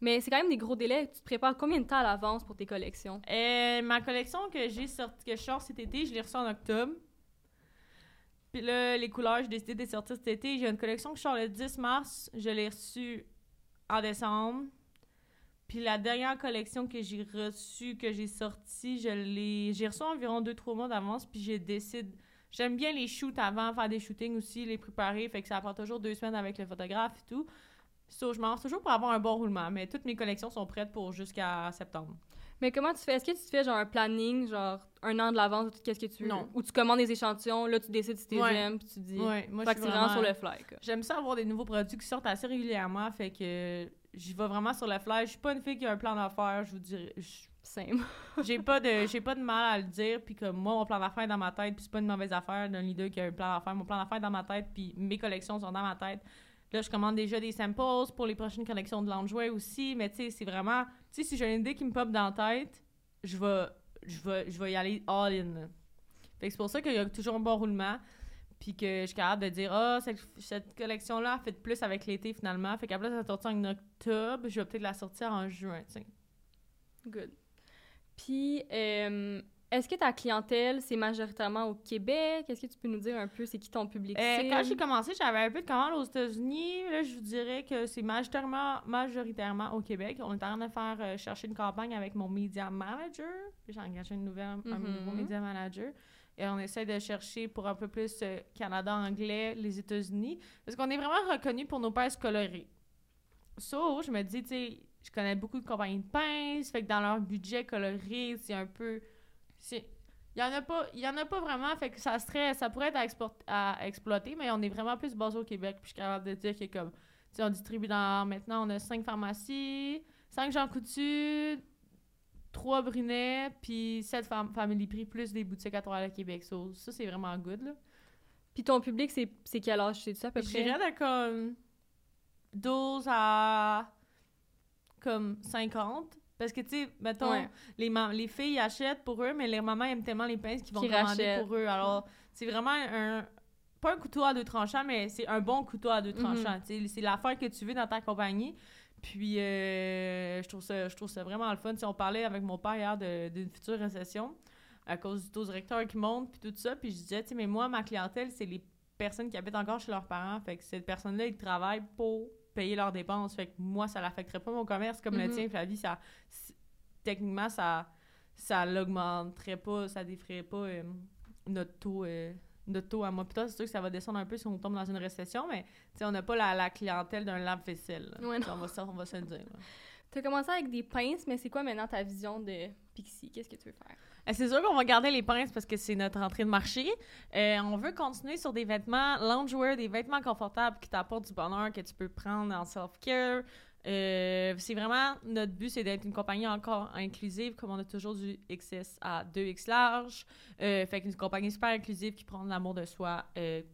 S1: Mais c'est quand même des gros délais. Tu te prépares combien de temps à l'avance pour tes collections?
S2: Euh, ma collection que j'ai sorti, que je sors cet été, je l'ai reçue en octobre. Puis là, les couleurs, j'ai décidé de les sortir cet été. J'ai une collection que je sors le 10 mars. Je l'ai reçue en décembre. Puis la dernière collection que j'ai reçue, que j'ai sortie, je l'ai... J'ai reçu environ 2-3 mois d'avance. Puis j'ai décidé J'aime bien les shoots avant, faire des shootings aussi, les préparer. Fait que ça prend toujours deux semaines avec le photographe et tout. So, je m'en toujours pour avoir un bon roulement, mais toutes mes collections sont prêtes pour jusqu'à septembre.
S1: Mais comment tu fais? Est-ce que tu te fais genre un planning, genre un an de l'avance, qu'est-ce que tu?
S2: Non.
S1: Ou tu commandes des échantillons, là tu décides si tu ouais. aimes, puis tu dis.
S2: Ouais, moi
S1: je suis vraiment sur le fly.
S2: J'aime ça avoir des nouveaux produits qui sortent assez régulièrement, fait que j'y vais vraiment sur le fly. Je suis pas une fille qui a un plan d'affaires, je vous dirais. j'ai pas de j'ai pas de mal à le dire puis que moi mon plan d'affaires est dans ma tête puis c'est pas une mauvaise affaire d'un leader qui a un plan d'affaires mon plan d'affaires est dans ma tête puis mes collections sont dans ma tête. Là je commande déjà des samples pour les prochaines collections de loungewear aussi mais tu sais c'est vraiment tu sais si j'ai une idée qui me pop dans la tête je vais je vais je vais y aller all in fait que c'est pour ça qu'il y a toujours un bon roulement puis que je suis capable de dire ah cette, collection là fait plus avec l'été finalement. Fait qu'après ça sortir en octobre je vais peut-être la sortir en juin tu sais.
S1: Good puis, euh, est-ce que ta clientèle, c'est majoritairement au Québec? Est-ce que tu peux nous dire un peu c'est qui ton public
S2: euh, Quand j'ai commencé, j'avais un peu de commandes aux États-Unis. Là, je vous dirais que c'est majoritairement, majoritairement au Québec. On est en train de faire euh, chercher une campagne avec mon media manager. J'ai engagé une nouvelle, un mm-hmm. nouveau media manager. Et on essaie de chercher pour un peu plus Canada anglais, les États-Unis. Parce qu'on est vraiment reconnu pour nos pinces colorées. So, je me dis, tu sais, je connais beaucoup de compagnies de pinces, fait que dans leur budget coloré, c'est un peu. Il y en a pas il y en a pas vraiment fait que ça serait ça pourrait être à, exploiter mais on est vraiment plus basé au Québec puis je suis capable de dire que comme tu on distribue dans maintenant on a cinq pharmacies cinq Jean Coutu trois Brunet puis sept Family Prix plus des boutiques à le Québec ça c'est vraiment good là
S1: puis ton public c'est quel âge c'est ça à peu
S2: près? je dirais de comme 12 à comme 50. Parce que, tu sais, mettons, les, les filles achètent pour eux, mais les mamans aiment tellement les pinces qu'ils vont commander pour eux. Alors, c'est vraiment un... Pas un couteau à deux tranchants, mais c'est un bon couteau à deux mhm. tranchants. C'est l'affaire que tu veux dans ta compagnie. Puis, euh, je, trouve ça, je trouve ça vraiment le fun. Si on parlait avec mon père hier d'une future récession à cause du taux directeur qui monte, puis tout ça. Puis je disais, tu sais, mais moi, ma clientèle, c'est les personnes qui habitent encore chez leurs parents. Fait que cette personne-là, ils travaillent pour payer leurs dépenses. Fait que moi, ça l'affecterait pas mon commerce comme le mhm. tien, Flavie. Ça, techniquement, ça ça l'augmenterait pas, ça défrayerait pas euh, notre taux. Euh, notre taux à moi. Putain, c'est sûr que ça va descendre un peu si on tombe dans une récession, mais on n'a pas la, la, clientèle d'un lave-vaisselle. on, va, on va se le dire.
S1: Tu as commencé avec des pinces, mais c'est quoi maintenant ta vision de Pixie? Qu'est-ce que tu veux faire?
S2: Euh, c'est sûr qu'on va garder les pinces parce que c'est notre entrée de marché. Euh, on veut continuer sur des vêtements loungewear, des vêtements confortables qui t'apportent du bonheur, que tu peux prendre en self-care. Euh, c'est vraiment notre but, c'est d'être une compagnie encore inclusive, comme on a toujours du XS à 2X large. fait qu'une compagnie super inclusive qui prend l'amour de soi,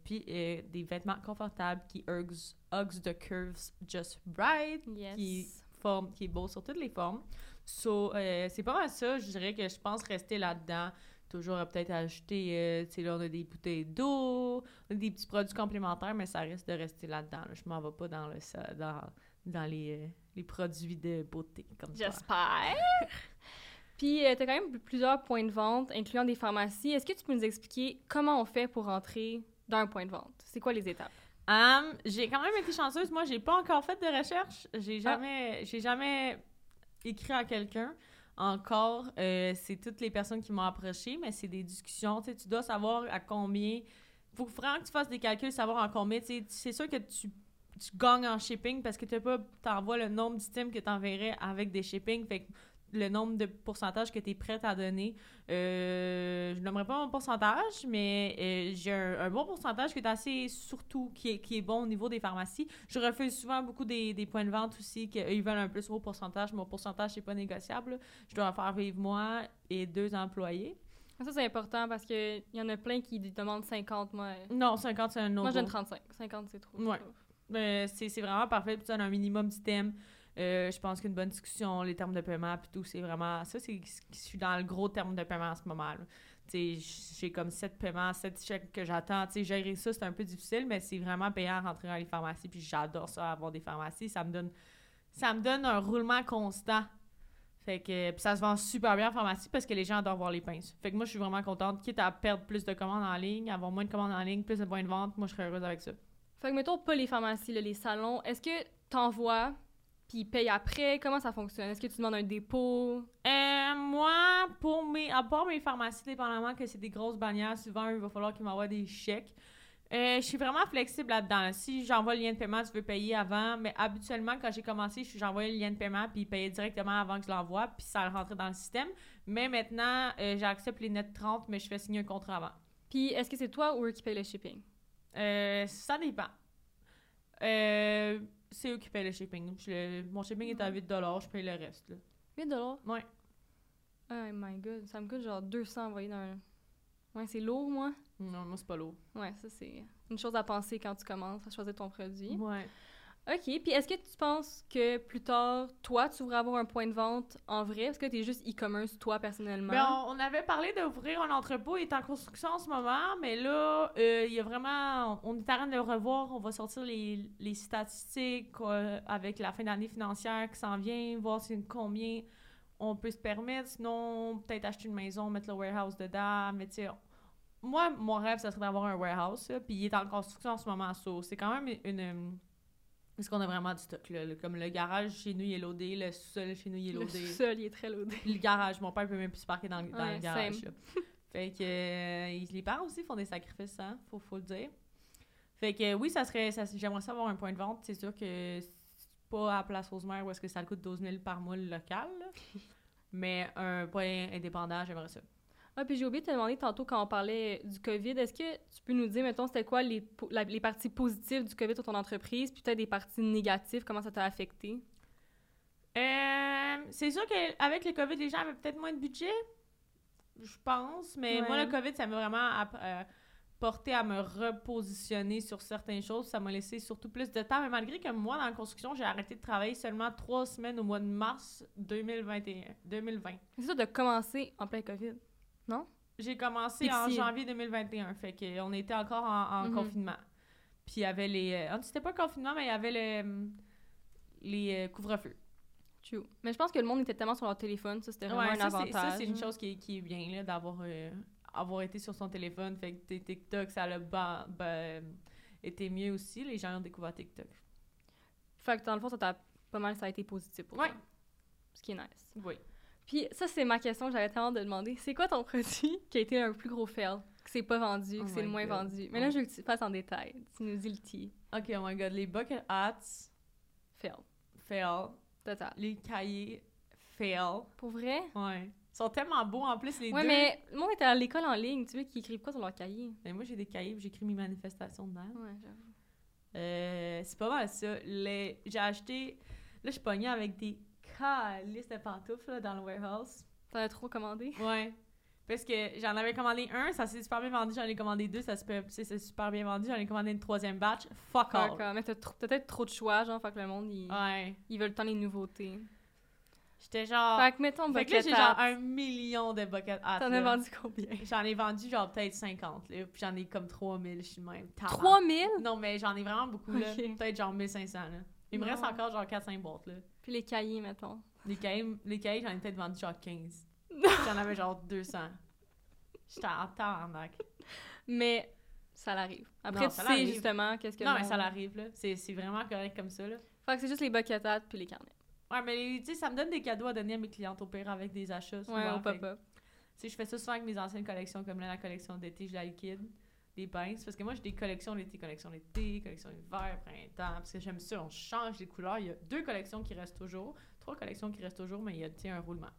S2: puis des vêtements confortables qui hugs, hugs the curves just right, qui forme, qui est beau sur toutes les formes. So, euh, c'est pas mal ça. Je dirais que je pense rester là-dedans. Toujours peut-être ajouter, euh, tu sais, là, on a des bouteilles d'eau, des petits produits complémentaires, mais ça risque de rester là-dedans. Je m'en vais pas dans, le, dans, dans les, euh, les produits de beauté comme
S1: ça. J'espère! Puis, tu as quand même plusieurs points de vente, incluant des pharmacies. Est-ce que tu peux nous expliquer comment on fait pour entrer dans un point de vente? C'est quoi les étapes?
S2: Um, j'ai quand même été chanceuse. Moi, j'ai pas encore fait de recherche. J'ai ah. jamais, j'ai jamais écrit à quelqu'un. Encore, euh, c'est toutes les personnes qui m'ont approché, mais c'est des discussions. Tu dois savoir à combien. faut vraiment que tu fasses des calculs, savoir en combien. C'est sûr que tu, tu, gagnes en shipping parce que tu pas t'envoies le nombre d'items que tu enverrais avec des shipping. Fait que le nombre de pourcentages que tu es prête à donner. Euh, je n'aimerais pas mon pourcentage, mais euh, j'ai un, bon pourcentage qui est assez, surtout, qui est, qui est bon au niveau des pharmacies. Je refuse souvent beaucoup des, des points de vente aussi, qu'ils veulent un plus haut pourcentage. Mon pourcentage, c'est pas négociable. Je dois en faire vivre moi et deux employés.
S1: Ça, c'est important parce qu'il y en a plein qui demandent 50, moi.
S2: Non, 50, c'est un autre.
S1: Moi, j'aime 35. 50, c'est trop.
S2: Ouais. Mais c'est vraiment parfait. Tu as un minimum d'items. Euh, je pense qu'une bonne discussion, les termes de paiement, puis tout, c'est vraiment. Ça, c'est. Je suis dans le gros terme de paiement en ce moment. J'ai comme sept paiements, sept chèques que j'attends. Gérer ça, c'est un peu difficile, mais c'est vraiment payant à rentrer dans les pharmacies. Puis j'adore ça, avoir des pharmacies. Ça me donne, ça me donne un roulement constant. Fait que puis ça se vend super bien en pharmacie parce que les gens adorent voir les pinces. Fait que moi, je suis vraiment contente. Quitte à perdre plus de commandes en ligne, avoir moins de commandes en ligne, plus de points de vente, moi, je serais heureuse avec ça.
S1: Fait que, mettons, pas les pharmacies, les salons. Est-ce que t'envoies puis ils payent après? Comment ça fonctionne? Est-ce que tu demandes un dépôt?
S2: Euh, moi, pour mes, à part mes pharmacies, dépendamment que c'est des grosses bannières, souvent, il va falloir qu'ils m'envoient des chèques. Euh, je suis vraiment flexible là-dedans. Si j'envoie le lien de paiement, tu veux payer avant. Mais habituellement, quand j'ai commencé, j'envoyais le lien de paiement puis ils payaient directement avant que je l'envoie puis ça rentrait dans le système. Mais maintenant, euh, j'accepte les net 30, mais je fais signer un contrat avant.
S1: Puis est-ce que c'est toi ou eux qui paye le shipping?
S2: Euh, ça dépend. Euh, c'est eux qui payent le shipping. mon shipping est à 8 je paye le reste. Là.
S1: 8
S2: Ouais.
S1: Oh my god, ça me coûte genre 200 envoyer dans un. Ouais, c'est lourd, moi.
S2: Non, moi, c'est pas lourd.
S1: Ouais, ça, c'est une chose à penser quand tu commences à choisir ton produit.
S2: Ouais.
S1: OK. Puis est-ce que tu penses que plus tard, toi, tu voudrais avoir un point de vente en vrai? Est-ce que tu es juste e-commerce, toi, personnellement?
S2: Ben, on, avait parlé d'ouvrir un entrepôt. Il est en construction en ce moment, mais là, euh, il y a vraiment... On, est en train de le revoir. On va sortir les, les statistiques euh, avec la fin d'année financière qui s'en vient, voir combien on peut se permettre. Sinon, peut-être acheter une maison, mettre le warehouse dedans. Mais tu sais, moi, mon rêve, ça serait d'avoir un warehouse. Puis il est en construction en ce moment. c'est quand même une est-ce qu'on a vraiment du stock, là? Comme le garage chez nous, il est loadé, le sous-sol chez nous, il est loadé.
S1: Le sous-sol, il est très loadé.
S2: le garage, mon père peut même plus se parquer dans, dans le garage. fait que euh, les parents aussi font des sacrifices, hein? Faut, faut le dire. Fait que oui, ça serait. Ça, J'aimerais savoir un point de vente. C'est sûr que c'est pas à Place Rosemère où est-ce que ça coûte 12 000 par mois le local. Mais un point indépendant, j'aimerais ça.
S1: Ah, puis j'ai oublié de te demander tantôt quand on parlait du COVID, est-ce que tu peux nous dire, mettons, c'était quoi les, les parties positives du COVID sur ton entreprise, puis peut-être des parties négatives, comment ça t'a affecté?
S2: Euh, c'est sûr qu'avec le COVID, les gens avaient peut-être moins de budget, je pense, mais moi, le COVID, ça m'a vraiment porté à me repositionner sur certaines choses. Ça m'a laissé surtout plus de temps. Mais malgré que moi, dans la construction, j'ai arrêté de travailler seulement trois semaines au mois de mars 2021, 2020.
S1: C'est ça de commencer en plein COVID, non?
S2: J'ai commencé en janvier 2021, fait qu'on était encore en,
S1: Mhm.
S2: confinement. Puis il y avait les... euh, ah, c'était pas le confinement, mais il y avait le, les euh, couvre-feux.
S1: True. Mais je pense que le monde était tellement sur leur téléphone, ça c'était vraiment
S2: Ouais,
S1: un
S2: ça,
S1: avantage.
S2: ça, c'est une chose qui est, qui est bien, là, d'avoir euh, avoir été sur son téléphone. Fait que TikTok, ça a ba- été mieux aussi. Les gens ont découvert TikTok.
S1: Fait que dans le fond, ça t'a pas mal, ça a été positif pour
S2: Ouais.
S1: toi. Ce qui est nice.
S2: Oui.
S1: Puis ça, c'est ma question que j'avais tellement de demander. C'est quoi ton produit qui a été un plus gros fail? Que c'est pas vendu,
S2: Oh
S1: que c'est le moins
S2: God.
S1: vendu? Mais là, je veux que tu fasses en détail. Tu nous dis le tea.
S2: OK, oh my God. Les bucket hats,
S1: Fail.
S2: fail.
S1: Total.
S2: Les cahiers, fail.
S1: Pour vrai?
S2: Ouais. Ils sont tellement beaux, en plus, les
S1: ouais,
S2: deux.
S1: mais le monde était à l'école en ligne. Tu veux qu'ils écrivent quoi sur leur cahier?
S2: Mais moi, j'ai des cahiers j'écris mes manifestations dedans.
S1: Ouais, j'avoue.
S2: Euh, c'est pas mal ça. Les... J'ai acheté... Là, je suis pognée avec des calices de pantoufles là, dans le warehouse.
S1: T'en as trop commandé?
S2: Ouais. Parce que j'en avais commandé un, ça s'est super bien vendu, j'en ai commandé deux, ça s'est super bien vendu, j'en ai commandé une troisième batch. Fuck all.
S1: D'accord. Mais t'as peut-être trop de choix, genre, fait que le monde, ils,
S2: Ouais.
S1: ils veulent tant les nouveautés.
S2: J'étais genre.
S1: Fait que mettons,
S2: Fait que là, j'ai genre un million de bucket hats.
S1: T'en as vendu combien?
S2: J'en ai vendu genre peut-être 50, là. Puis j'en ai comme 3000, je suis même. Tabarnak.
S1: 3000?
S2: Non, mais j'en ai vraiment beaucoup, là. Peut-être genre 1500, là. Il me reste encore genre 4-5 boîtes, là.
S1: Puis les cahiers, mettons.
S2: Les cahiers, les cahiers j'en ai peut-être vendu genre 15. J'en avais genre 200. J'étais en tabarnak.
S1: Mais ça l'arrive. Après,
S2: Non,
S1: tu sais justement qu'est-ce que
S2: Non, mais ça l'arrive, là. C'est vraiment correct comme ça, là.
S1: Fait que c'est juste les hats puis les carnets.
S2: Ouais, mais tu sais, ça me donne des cadeaux à donner à mes clientes au pire avec des achats. souvent.
S1: Ouais, au pop-up.
S2: Tu sais, je fais ça souvent avec mes anciennes collections, comme là, la collection d'été, je la liquide. Des pinces. Parce que moi, j'ai des collections d'été, collection d'été, collection hiver, printemps. Parce que j'aime ça, on change les couleurs. Il y a deux collections qui restent toujours, trois collections qui restent toujours, mais il y a, un roulement.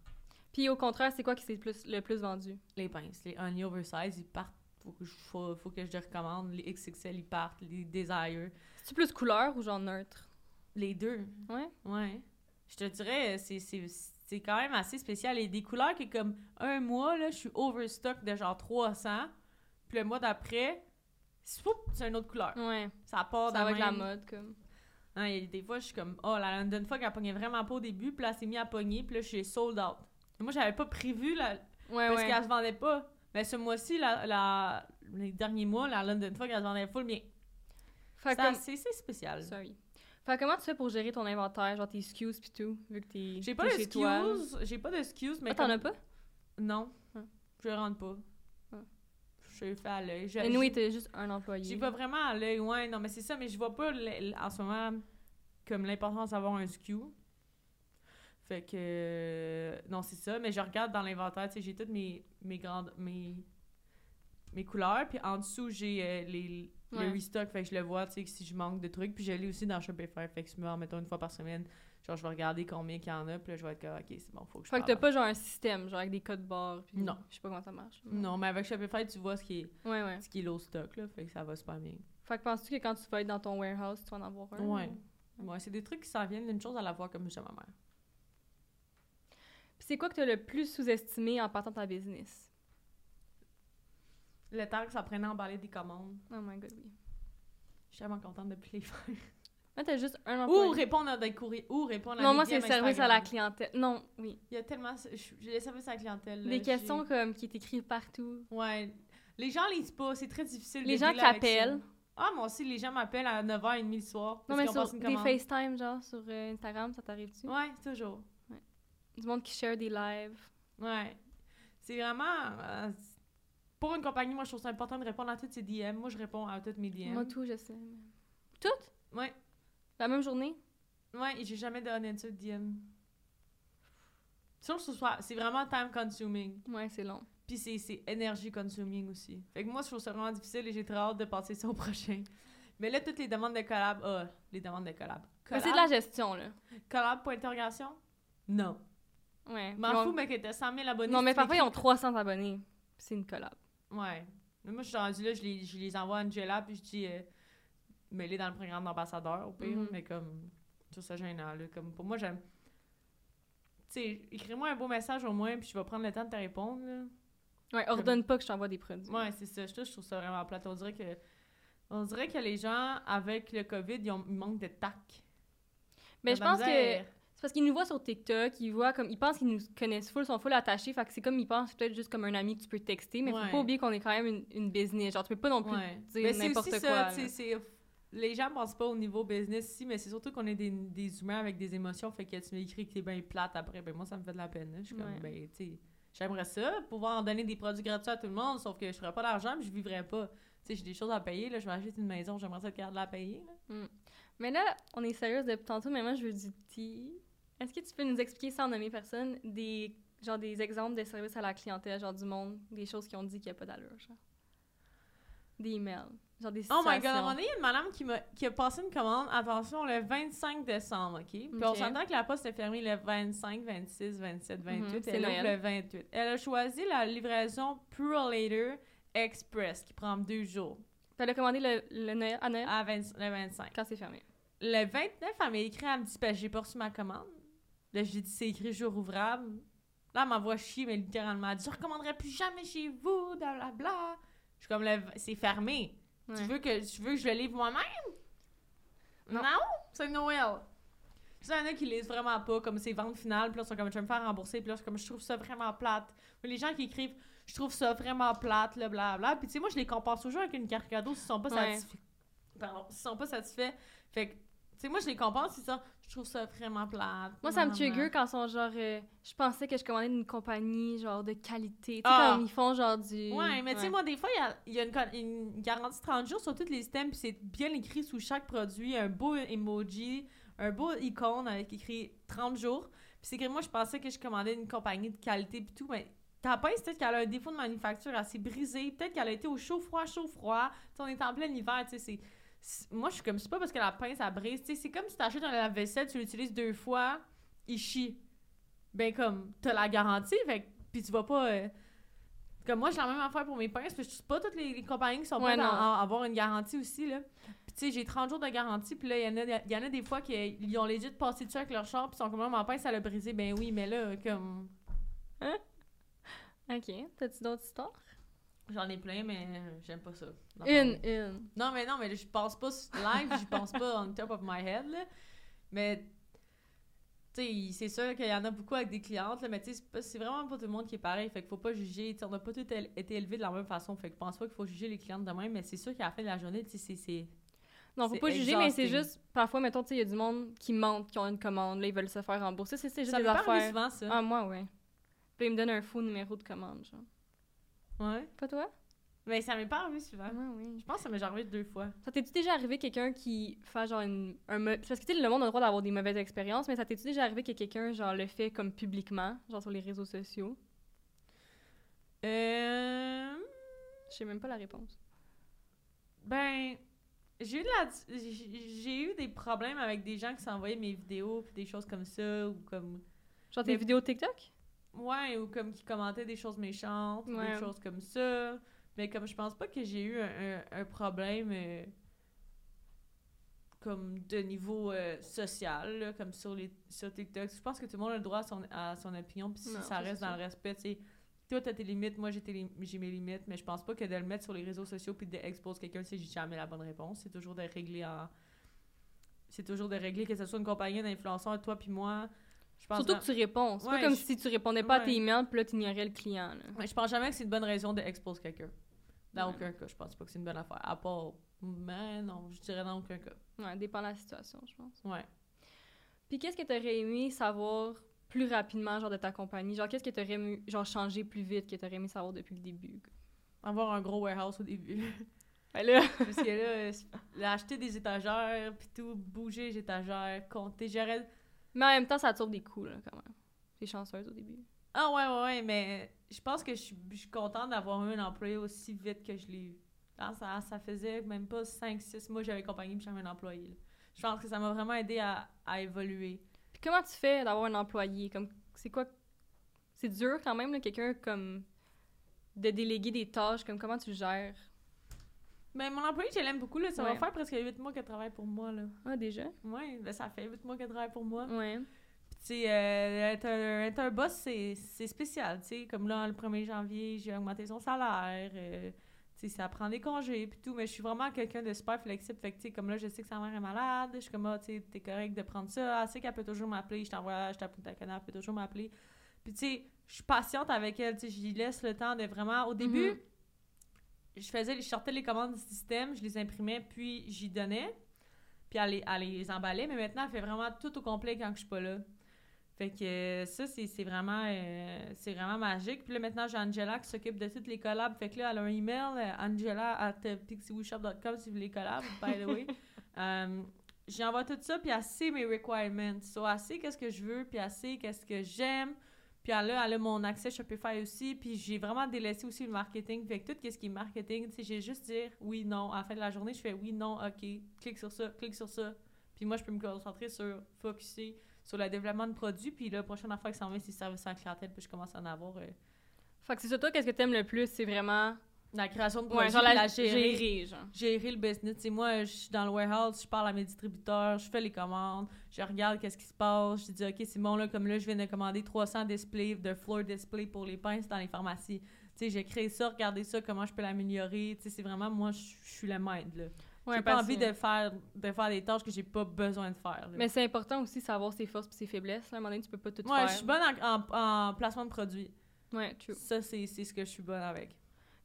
S1: Puis au contraire, c'est quoi qui s'est plus, le plus vendu?
S2: Les pinces, les honey oversize, ils partent. Faut que, je, faut, faut que je les recommande. Les XXL, ils partent. Les Desire.
S1: C'est-tu plus couleur ou genre neutre?
S2: Les deux.
S1: Ouais?
S2: Ouais. Je te dirais, c'est- c'est c'est quand même assez spécial. Et des couleurs qui, comme un mois, là, je suis overstock de genre 300. Puis le mois d'après, c'est une autre couleur.
S1: Ouais.
S2: Ça part
S1: Ça
S2: de
S1: va avec la mode, comme.
S2: Hein, a des fois, je suis comme, oh, la London Fog, elle pognait vraiment pas au début. Puis là, elle s'est mise à pogner. Puis là, je suis sold out. Et moi, j'avais pas prévu, la...
S1: Ouais,
S2: parce
S1: ouais.
S2: qu'elle se vendait pas. Mais ce mois-ci, la, la- les derniers mois, la London Fog, elle se vendait full bien.
S1: Comme...
S2: C'est c'est spécial.
S1: Sorry. Fait comment tu fais pour gérer ton inventaire, genre tes SKUs pis tout, vu que t'es
S2: J'ai pas de excuse. J'ai pas d'excuses, mais
S1: Ah, t'en
S2: comme-
S1: as pas?
S2: Non.
S1: Ah.
S2: Je rentre pas. Je fais à l'œil. Je-
S1: Et nous, t'es juste un employé.
S2: J'y vais vraiment à l'œil. Ouais, non, mais c'est ça, mais je vois pas en ce moment comme l'importance d'avoir un SKU. Fait que. euh, Non, c'est ça, mais je regarde dans l'inventaire, tu sais, j'ai toutes mes, mes grandes. Mes, mes couleurs, puis en dessous, j'ai euh, les.
S1: Ouais.
S2: Le restock, fait que je le vois, tu sais, si je manque de trucs. Puis je l'ai aussi dans Shopify, fait que je me en mettons une fois par semaine. Genre, je vais regarder combien qu'il y en a, puis là, je vais être comme, ok, c'est bon, faut que je
S1: Fait que t'as pas genre un système, genre avec des codes barres. Pis...
S2: Non.
S1: Je sais pas comment ça marche.
S2: Non, mais avec Shopify, tu vois ce qui est,
S1: Ouais, ouais.
S2: ce qui est low stock, là, fait que ça va super bien.
S1: Fait que penses-tu que quand tu vas être dans ton warehouse, tu vas en avoir un?
S2: Ouais.
S1: ou-
S2: Ouais, c'est des trucs qui s'en viennent d'une chose à la fois, comme chez ma mère.
S1: C'est quoi que t'as le plus sous-estimé en partant de ta business?
S2: Le temps que ça prenait à emballer des commandes,
S1: Oh my god, oui.
S2: je suis tellement contente de plus les faire.
S1: Là, t'as juste un
S2: Ou
S1: employé.
S2: répondre à des courriers, ou répondre à
S1: Non,
S2: des
S1: moi, c'est le service à la clientèle. Non, oui.
S2: Il y a tellement... je- J'ai le service à la clientèle.
S1: Des questions comme qui t'écrivent partout.
S2: Ouais. Les gens lisent pas, c'est très difficile
S1: Les
S2: de
S1: gens qui appellent.
S2: Ah, moi aussi, les gens m'appellent à 9h30 le soir.
S1: Non, mais sur des. FaceTime, genre, sur euh, Instagram, ça t'arrive-tu?
S2: Ouais, toujours.
S1: Du monde qui share des lives.
S2: Ouais. C'est vraiment... euh, pour une compagnie, moi, je trouve ça important de répondre à toutes ces DM. Moi, je réponds à toutes mes DM.
S1: Moi, tout, je sais. Toutes?
S2: Ouais.
S1: La même journée?
S2: Ouais, et j'ai jamais donné de DM. Sauf que ce soit- c'est vraiment time consuming.
S1: Ouais, c'est long.
S2: Puis c'est, énergie consuming aussi. Fait que moi, je trouve ça vraiment difficile et j'ai très hâte de passer ça au prochain. Mais là, toutes les demandes de collab, ah, les demandes de collab.
S1: Mais
S2: Collab,
S1: c'est de la gestion, là.
S2: collab, point d'interrogation? Non.
S1: Ouais.
S2: M'en fous, mais que t'as 100 000 abonnés.
S1: Non, mais parfois, ils ont 300 abonnés. C'est une collab.
S2: Ouais. Moi, je suis rendue là, je les, je les envoie à Angela, puis je dis, euh, mets-les dans le programme d'ambassadeur, au pire.
S1: Mhm.
S2: Mais comme, je trouve ça gênant, là. Comme, pour moi, j'aime. Tu sais, écris-moi un beau message au moins, puis je vais prendre le temps de te répondre, là.
S1: Ouais, ordonne pas que je t'envoie des produits.
S2: Ouais, c'est ça. Je, trouve- je trouve ça vraiment plate. On dirait que, on dirait que les gens, avec le COVID, ils, ont, ils manquent de tact.
S1: Mais je pense que. C'est parce qu'ils nous voient sur TikTok, ils voient comme ils pensent qu'ils nous connaissent full, sont full attachés, fait que c'est comme ils pensent peut-être juste comme un ami que tu peux texter, mais
S2: Ouais.
S1: faut pas oublier qu'on est quand même une, une business, genre tu peux pas non plus
S2: Ouais.
S1: dire n'importe
S2: aussi
S1: quoi.
S2: ça, les gens pensent pas au niveau business ici, mais c'est surtout qu'on est des, des humains avec des émotions, fait que tu m'écris que t'es bien plate après, ben moi ça me fait de la peine. là. Je suis comme, ben tu sais, j'aimerais ça, pouvoir en donner des produits gratuits à tout le monde, sauf que je ferais pas d'argent, je vivrais pas. Tu sais, j'ai des choses à payer, là, je m'achète une maison, j'aimerais ça de la payer. là.
S1: Mais là, on est sérieuse depuis tantôt, mais moi je veux du tea. Est-ce que tu peux nous expliquer sans nommer personne des genre des exemples de services à la clientèle, genre du monde, des choses qui ont dit qu'il n'y a pas d'allure, genre? Des emails, genre des
S2: Oh
S1: situations.
S2: my god, à un moment donné, il y a une madame qui, a passé une commande, attention, le 25 décembre, OK? Puis on
S1: Ok.
S2: s'entend que la poste est fermée le 25, 26, 27, 28,
S1: Mhm, c'est
S2: elle ouvre
S1: Noël.
S2: le 28. Elle a choisi la livraison Later Express, qui prend deux jours,
S1: T'allais commander le, le Noël, à Noël?
S2: À 20 le 25.
S1: quand c'est fermé.
S2: Le 29, elle m'a écrit, elle me dit, ben, j'ai pas reçu ma commande. Là, j'ai dit, c'est écrit jour ouvrable. Là, elle m'envoie chier, mais littéralement, elle dit, je recommanderai plus jamais chez vous, blablabla. Je suis comme, le- c'est fermé. Tu veux que tu veux que je le livre moi-même?
S1: Non.
S2: Non, c'est Noël. Tu sais, il y en a qui lisent vraiment pas, comme c'est vente finale, puis là, ils sont comme, je vais me faire rembourser, puis là, comme, je trouve ça vraiment plate. Mais les gens qui écrivent, je trouve ça vraiment plate, là, blablabla. Puis tu sais, moi, je les compense toujours avec une carte cadeau s'ils sont pas
S1: Ouais.
S2: satisfaits. Pardon, s'ils sont pas satisfaits. Fait que, sais, moi, je les compense, ils sont, je trouve ça vraiment plate.
S1: Moi, ça me trigger quand ils sont genre. euh, je pensais que je commandais d'une compagnie, genre de qualité. Tu sais,
S2: Ah.
S1: comme ils font genre du.
S2: Ouais, mais tu sais, moi, des fois, il y a, y a une, une garantie de 30 jours sur tous les systèmes, puis c'est bien écrit sous chaque produit, un beau emoji, un beau icône avec écrit 30 jours. Puis c'est que moi, je pensais que je commandais une compagnie de qualité, puis tout, mais ta pince, peut-être qu'elle a un défaut de manufacture assez brisé, peut-être qu'elle a été au chaud-froid, chaud-froid. On est en plein hiver, tu sais, c'est. C'est- Moi, je suis comme, c'est pas parce que la pince, elle brise. Tu sais, c'est comme si t'achètes un lave-vaisselle, tu l'utilises deux fois, il chie. Ben, comme, t'as la garantie, fait puis tu vas pas. euh, comme moi, j'ai la même affaire pour mes pinces, puis je sais pas toutes les, les compagnies qui sont
S1: Ouais, non.
S2: à avoir une garantie aussi, là. Puis tu sais, j'ai 30 jours de garantie, puis là, il y, en a- il y en a des fois qui ils ont legit passé dessus avec leur char, puis ils sont comme, Ah, ma pince, elle a brisé. Ben oui, mais là, comme,
S1: Ok. T'as-tu d'autres histoires?
S2: J'en ai plein, mais j'aime pas ça.
S1: Une, une.
S2: Non, mais non, mais je pense pas live, j'y pense pas on top of my head, là. Mais, tu sais, c'est sûr qu'il y en a beaucoup avec des clientes, là, mais tu sais, c'est vraiment pas tout le monde qui est pareil, fait qu'il faut pas juger, tu sais, on n'a pas tous été élevés de la même façon, fait que je pense pas qu'il faut juger les clientes de même, mais c'est sûr qu'à la fin de la journée, tu sais, c'est-.
S1: Non, faut pas juger, mais c'est juste. Parfois, mettons, tu sais, il y a du monde qui mentent, qui ont une commande, là, ils veulent se faire rembourser. C'est juste
S2: Ça
S1: des affaires.
S2: souvent, ça.
S1: Ah, moi, ouais. Puis ils me donnent un faux numéro de commande, genre.
S2: Ouais.
S1: Pas toi?
S2: Mais ça m'est pas arrivé souvent.
S1: Moi, oui.
S2: Je pense que ça m'est déjà arrivé deux fois.
S1: Ça t'es-tu déjà arrivé quelqu'un qui fait genre une, un... Parce que tu sais, le monde a le droit d'avoir des mauvaises expériences, mais ça t'es-tu déjà arrivé que quelqu'un, genre, le fait comme publiquement, genre sur les réseaux sociaux?
S2: Euh...
S1: Je sais même pas la réponse.
S2: Ben, j'ai eu, la... j'ai j'ai eu des problèmes avec des gens qui s'envoyaient mes vidéos puis des choses comme ça, ou comme...
S1: Genre tes
S2: Mais-
S1: vidéos TikTok?
S2: Ouais, ou comme qui commentaient des choses méchantes, ou
S1: Ouais.
S2: des choses comme ça. Mais comme je pense pas que j'ai eu un, un- un problème euh, comme de niveau euh, social, là, comme sur, les, sur TikTok. Je pense que tout le monde a le droit à son, à son opinion, puis si
S1: Non,
S2: ça reste dans le respect, tu sais. Toi, t'as tes limites, moi, j'ai mes limites, mais je pense pas que de le mettre sur les réseaux sociaux puis d'exposer quelqu'un, c'est jamais la bonne réponse. C'est toujours de régler en... C'est toujours de régler que ce soit une compagnie d'influenceurs, toi puis moi. Je pense
S1: Surtout que tu réponds. C'est
S2: Ouais,
S1: pas comme
S2: je-
S1: si tu répondais pas à tes emails, puis là, tu ignorais le client, là.
S2: Ouais, je pense jamais que c'est une bonne raison d'exposer quelqu'un. Dans aucun cas, je pense pas que c'est une bonne affaire. À part. Mais non, je dirais dans aucun cas.
S1: Ouais, dépend de la situation, je pense.
S2: Ouais.
S1: Puis qu'est-ce que t'aurais aimé savoir plus rapidement, genre, de ta compagnie? Genre, qu'est-ce que t'aurais aimé, genre, changer plus vite que t'aurais aimé savoir depuis le début?
S2: Avoir un gros warehouse au début.
S1: Ben là...
S2: Parce que là, là, acheter des étagères, puis tout, bouger les étagères, compter. J'aurais.
S1: Mais en même temps, ça tourne des coups, là, quand même. T'es chanceuse au début.
S2: Ah ouais, ouais, ouais, mais je pense que je suis, je suis contente d'avoir eu un employé aussi vite que je l'ai eu. Ah, ça, ça faisait même pas 5-6 mois que j'avais compagnie puis j'avais un employé. là. Je pense que ça m'a vraiment aidé à, à évoluer.
S1: Puis comment tu fais d'avoir un employé? Comme, c'est quoi... C'est dur, quand même, là, quelqu'un, comme... De déléguer des tâches, comme comment tu gères?
S2: Mais mon employé, je l'aime beaucoup. Là. Ça va faire presque 8 mois qu'elle travaille pour moi. Là.
S1: Ah, déjà?
S2: Ouais, ben ça fait 8 mois qu'elle travaille pour moi.
S1: Ouais.
S2: Puis sais, euh, être, un, être un boss, c'est c'est spécial, tu sais. Comme là, le 1er janvier, j'ai augmenté son salaire. euh, tu sais, ça prend des congés puis tout, mais je suis vraiment quelqu'un de super flexible. Fait que, tu sais, comme là, je sais que sa mère est malade. Je suis comme, ah, tu t'es correct de prendre ça. Elle sait qu'elle peut toujours m'appeler. Je t'envoie, je t'appuie ta canne, elle peut toujours m'appeler. Puis, tu sais, je suis patiente avec elle. Tu sais, je lui laisse le temps de vraiment. Au début,
S1: Mhm.
S2: Je faisais, je sortais les commandes du système, je les imprimais, puis j'y donnais. Puis elle les, elle les emballait, mais maintenant, elle fait vraiment tout au complet quand je suis pas là. Fait que euh, ça, c'est vraiment, euh, c'est vraiment magique. Puis là, maintenant, j'ai Angela qui s'occupe de toutes les collabs. Fait que là, elle a un email, euh, angela at pixiewoodshop.com si vous voulez collab, by the way. J'envoie tout ça, puis elle sait mes requirements. So, elle sait qu'est-ce que je veux, puis elle sait qu'est-ce que j'aime. Puis elle a, elle a mon accès Shopify aussi. Puis j'ai vraiment délaissé aussi le marketing. Fait que tout ce qui est marketing, tu sais, j'ai juste dire oui, non. À la fin de la journée, je fais oui, non, OK. Clique sur ça, clique sur ça. Puis moi, je peux me concentrer sur, focuser sur le développement de produits. Puis la prochaine affaire qui s'en vient, c'est service à clientèle. Puis je commence à en avoir euh,
S1: Fait que c'est ça, toi, qu'est-ce que t'aimes le plus? C'est vraiment.
S2: La création de produits,
S1: Ouais, genre la,
S2: la gérer.
S1: gérer, genre.
S2: gérer le business. Moi, je suis dans le warehouse, je parle à mes distributeurs, je fais les commandes, je regarde qu'est-ce qui se passe, je dis, OK, c'est bon, là, comme là, je viens de commander 300 displays de floor display pour les pinces dans les pharmacies. Tu sais, j'ai créé ça, regardez ça, comment je peux l'améliorer. Tu sais, c'est vraiment, moi, je suis le maître, là.
S1: Ouais,
S2: j'ai pas envie de faire, de faire des tâches que j'ai pas besoin de faire. là.
S1: Mais c'est important aussi de savoir ses forces et ses faiblesses. Là. À un moment donné, tu peux pas tout
S2: ouais,
S1: faire.
S2: je suis bonne en, en- en placement de produits.
S1: Ouais, true.
S2: Ça, c'est c'est ce que je suis bonne avec.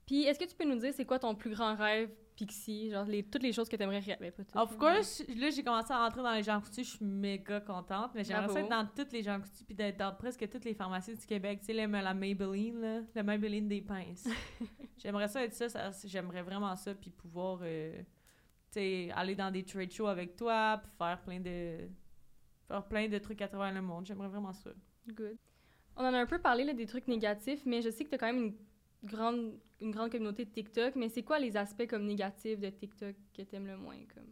S1: Puis, est-ce que tu peux nous dire c'est quoi ton plus grand rêve Pixie? Genre, les, toutes les choses que t'aimerais réaliser. pas toutes,
S2: Of course, là, j'ai commencé à rentrer dans les gens coutus, je suis méga contente, mais j'aimerais ça être dans toutes les gens coutus, puis d'être dans presque toutes les pharmacies du Québec. Tu sais, la, la Maybelline, là, la Maybelline des pinces. j'aimerais ça être ça, ça- j'aimerais vraiment ça, puis pouvoir, euh, tu sais, aller dans des trade shows avec toi, puis faire plein de... faire plein de trucs à travers le monde. J'aimerais vraiment ça.
S1: Good. On en a un peu parlé là, des trucs négatifs, mais je sais que t'as quand même une grande, une grande communauté de TikTok. Mais c'est quoi les aspects comme négatifs de TikTok que t'aimes le moins? comme?